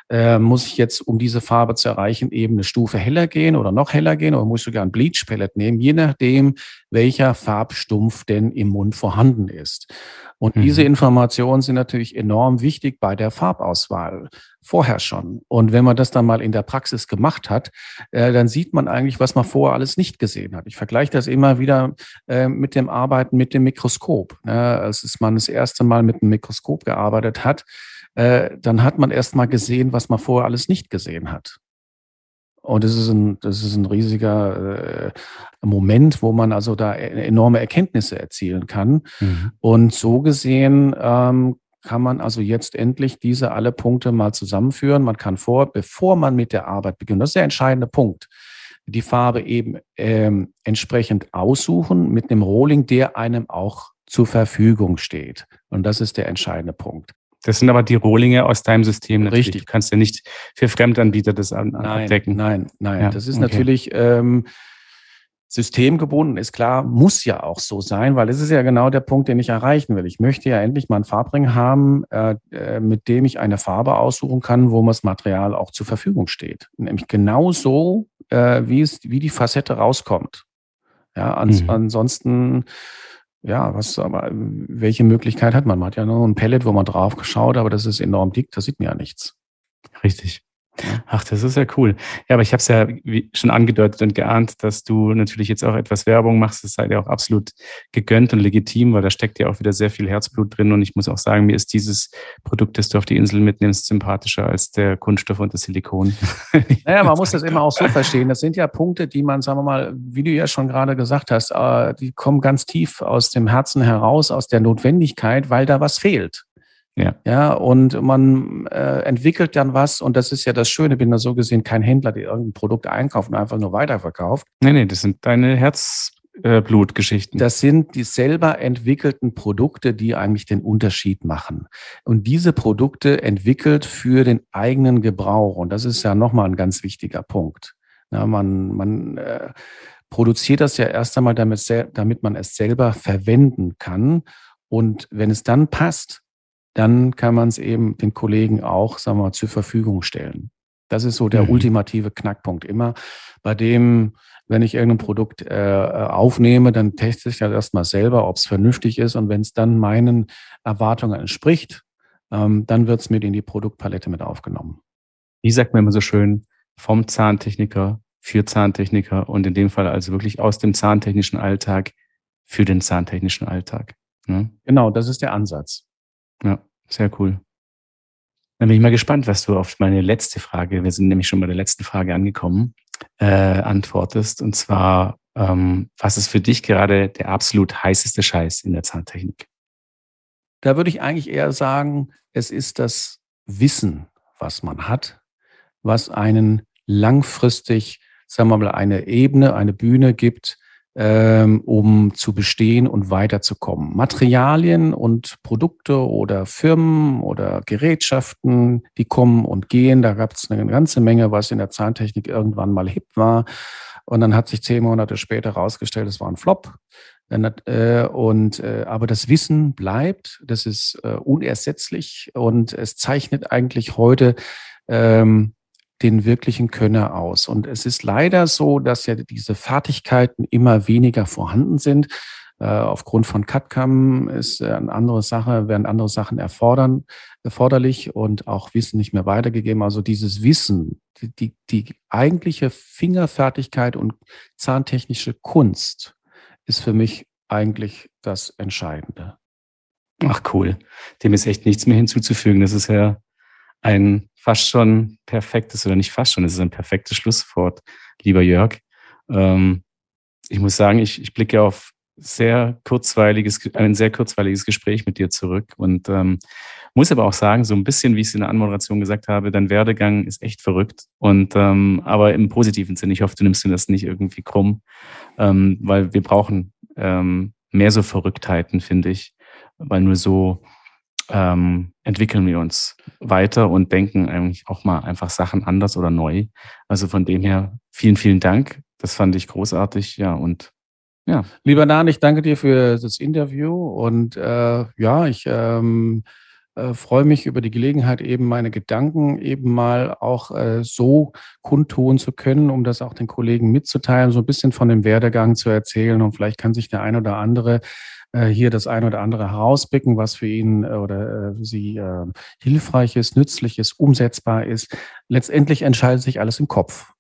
Äh, muss ich jetzt, um diese Farbe zu erreichen, eben eine Stufe heller gehen oder noch heller gehen oder muss ich sogar ein Bleach Palette nehmen, je nachdem, welcher Farbstumpf denn im Mund vorhanden ist. Und mhm. diese Informationen sind natürlich enorm wichtig bei der Farbauswahl vorher schon. Und wenn man das dann mal in der Praxis gemacht hat, äh, dann sieht man eigentlich, was man vorher alles nicht gesehen hat. Ich vergleiche das immer wieder äh, mit dem Arbeiten mit dem Mikroskop. Ne? Als man das erste Mal mit dem Mikroskop gearbeitet hat, äh, dann hat man erst mal gesehen, was man vorher alles nicht gesehen hat. Und das ist ein, das ist ein riesiger äh, Moment, wo man also da e-, enorme Erkenntnisse erzielen kann. Mhm. Und so gesehen ähm, kann man also jetzt endlich diese alle Punkte mal zusammenführen. Man kann vor, bevor man mit der Arbeit beginnt, das ist der entscheidende Punkt, die Farbe eben ähm, entsprechend aussuchen mit einem Rolling, der einem auch zur Verfügung steht. Und das ist der entscheidende Punkt. Das sind aber die Rohlinge aus deinem System. Natürlich. Richtig. Du kannst ja nicht für Fremdanbieter das an, nein, abdecken. Nein, nein, ja, Das ist okay. natürlich ähm, systemgebunden, ist klar, muss ja auch so sein, weil es ist ja genau der Punkt, den ich erreichen will. Ich möchte ja endlich mal einen Farbring haben, äh, äh, mit dem ich eine Farbe aussuchen kann, wo das Material auch zur Verfügung steht. Nämlich genau so, äh, wie, es, wie die Facette rauskommt. Ja, ans, mhm. ansonsten ja, was aber, welche Möglichkeit hat man? Man hat ja nur ein Pellet, wo man drauf geschaut, aber das ist enorm dick, da sieht man ja nichts. Richtig. Ach, das ist ja cool. Ja, aber ich habe es ja schon angedeutet und geahnt, dass du natürlich jetzt auch etwas Werbung machst. Das sei dir auch absolut gegönnt und legitim, weil da steckt ja auch wieder sehr viel Herzblut drin. Und ich muss auch sagen, mir ist dieses Produkt, das du auf die Insel mitnimmst, sympathischer als der Kunststoff und das Silikon. Naja, man muss das immer auch so verstehen. Das sind ja Punkte, die man, sagen wir mal, wie du ja schon gerade gesagt hast, äh, die kommen ganz tief aus dem Herzen heraus, aus der Notwendigkeit, weil da was fehlt. Ja. ja, und man äh, entwickelt dann was und das ist ja das Schöne, bin da so gesehen kein Händler, der irgendein Produkt einkauft und einfach nur weiterverkauft. Nee, nee, das sind deine Herzblutgeschichten. Äh, das sind die selber entwickelten Produkte, die eigentlich den Unterschied machen. Und diese Produkte entwickelt für den eigenen Gebrauch. Und das ist ja nochmal ein ganz wichtiger Punkt. Ja, man man äh, produziert das ja erst einmal, damit, damit man es selber verwenden kann. Und wenn es dann passt, dann kann man es eben den Kollegen auch, sagen wir mal, zur Verfügung stellen. Das ist so der mhm. ultimative Knackpunkt. Immer bei dem, wenn ich irgendein Produkt äh, aufnehme, dann teste ich das erstmal selber, ob es vernünftig ist. Und wenn es dann meinen Erwartungen entspricht, ähm, dann wird es mit in die Produktpalette mit aufgenommen. Wie sagt man immer so schön, vom Zahntechniker für Zahntechniker und in dem Fall also wirklich aus dem zahntechnischen Alltag für den zahntechnischen Alltag. Ne? Genau, das ist der Ansatz. Ja, sehr cool. Dann bin ich mal gespannt, was du auf meine letzte Frage, wir sind nämlich schon bei der letzten Frage angekommen, äh, antwortest. Und zwar, ähm, was ist für dich gerade der absolut heißeste Scheiß in der Zahntechnik? Da würde ich eigentlich eher sagen, es ist das Wissen, was man hat, was einen langfristig, sagen wir mal, eine Ebene, eine Bühne gibt, ähm, um zu bestehen und weiterzukommen. Materialien und Produkte oder Firmen oder Gerätschaften, die kommen und gehen. Da gab es eine ganze Menge, was in der Zahntechnik irgendwann mal hip war. Und dann hat sich zehn Monate später herausgestellt, es war ein Flop. Äh, und, äh, aber das Wissen bleibt, das ist äh, unersetzlich und es zeichnet eigentlich heute ähm, den wirklichen Könner aus. Und es ist leider so, dass ja diese Fertigkeiten immer weniger vorhanden sind. Äh, aufgrund von CAD-CAM ist eine andere Sache, werden andere Sachen erfordern, erforderlich und auch Wissen nicht mehr weitergegeben. Also dieses Wissen, die, die, die eigentliche Fingerfertigkeit und zahntechnische Kunst ist für mich eigentlich das Entscheidende. Ach cool. Dem ist echt nichts mehr hinzuzufügen. Das ist ja ein fast schon perfektes, oder nicht fast schon, es ist ein perfektes Schlusswort, lieber Jörg. Ähm, ich muss sagen, ich, ich blicke auf sehr kurzweiliges, ein sehr kurzweiliges Gespräch mit dir zurück und ähm, muss aber auch sagen, so ein bisschen, wie ich es in der Anmoderation gesagt habe, dein Werdegang ist echt verrückt und ähm, aber im positiven Sinn. Ich hoffe, du nimmst dir das nicht irgendwie krumm, ähm, weil wir brauchen ähm, mehr so Verrücktheiten, finde ich, weil nur so ähm, entwickeln wir uns weiter und denken eigentlich auch mal einfach Sachen anders oder neu. Also von dem her vielen, vielen Dank Das fand ich großartig, ja. Und ja. Lieber Dan, ich danke dir für das Interview und äh, ja, ich ähm, äh, freue mich über die Gelegenheit, eben meine Gedanken eben mal auch äh, so kundtun zu können, um das auch den Kollegen mitzuteilen, so ein bisschen von dem Werdegang zu erzählen. Und vielleicht kann sich der ein oder andere hier das ein oder andere herauspicken, was für ihn äh, oder äh, sie äh, hilfreich ist, nützlich ist, umsetzbar ist. Letztendlich entscheidet sich alles im Kopf.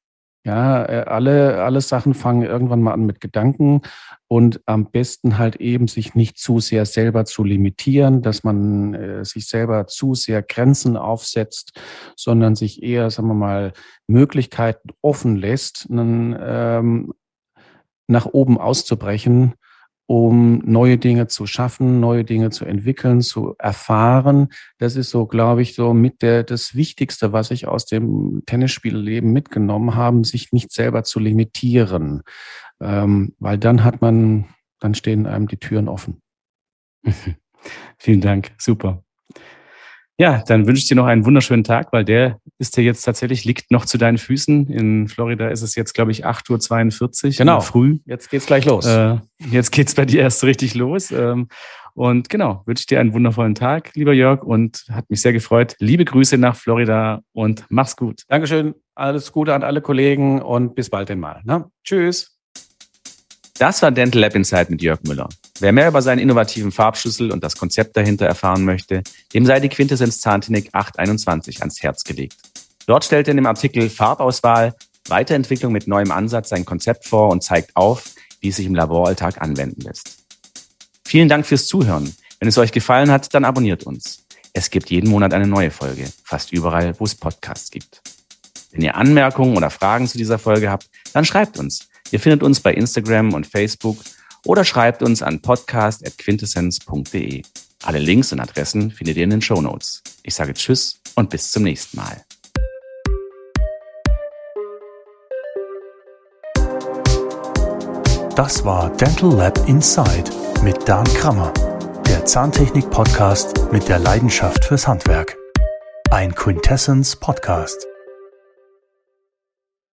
Ja, äh, alle, alle Sachen fangen irgendwann mal an mit Gedanken und am besten halt eben sich nicht zu sehr selber zu limitieren, dass man äh, sich selber zu sehr Grenzen aufsetzt, sondern sich eher, sagen wir mal, Möglichkeiten offen lässt, dann, ähm, nach oben auszubrechen um neue Dinge zu schaffen, neue Dinge zu entwickeln, zu erfahren. Das ist so, glaube ich, so mit der, das Wichtigste, was ich aus dem Tennisspielleben mitgenommen habe, sich nicht selber zu limitieren. Ähm, weil dann hat man, dann stehen einem die Türen offen. Vielen Dank. Super. Ja, dann wünsche ich dir noch einen wunderschönen Tag, weil der ist ja jetzt tatsächlich, liegt noch zu deinen Füßen. In Florida ist es jetzt, glaube ich, 8.42 Uhr genau. früh. Jetzt geht's gleich los. Äh, jetzt geht's bei dir erst richtig los. Ähm, und genau, wünsche ich dir einen wundervollen Tag, lieber Jörg, und hat mich sehr gefreut. Liebe Grüße nach Florida und mach's gut. Dankeschön. Alles Gute an alle Kollegen und bis bald einmal. Ne? Tschüss. Das war Dental Lab Insight mit Jörg Müller. Wer mehr über seinen innovativen Farbschlüssel und das Konzept dahinter erfahren möchte, dem sei die Quintessenz Zahntechnik 821 ans Herz gelegt. Dort stellt er in dem Artikel Farbauswahl, Weiterentwicklung mit neuem Ansatz sein Konzept vor und zeigt auf, wie es sich im Laboralltag anwenden lässt. Vielen Dank fürs Zuhören. Wenn es euch gefallen hat, dann abonniert uns. Es gibt jeden Monat eine neue Folge, fast überall, wo es Podcasts gibt. Wenn ihr Anmerkungen oder Fragen zu dieser Folge habt, dann schreibt uns. Ihr findet uns bei Instagram und Facebook oder schreibt uns an podcast.quintessenz.de. Alle Links und Adressen findet ihr in den Show Notes. Ich sage Tschüss und bis zum nächsten Mal. Das war Dental Lab Inside mit Dan Krammer, der Zahntechnik-Podcast mit der Leidenschaft fürs Handwerk. Ein Quintessence Podcast.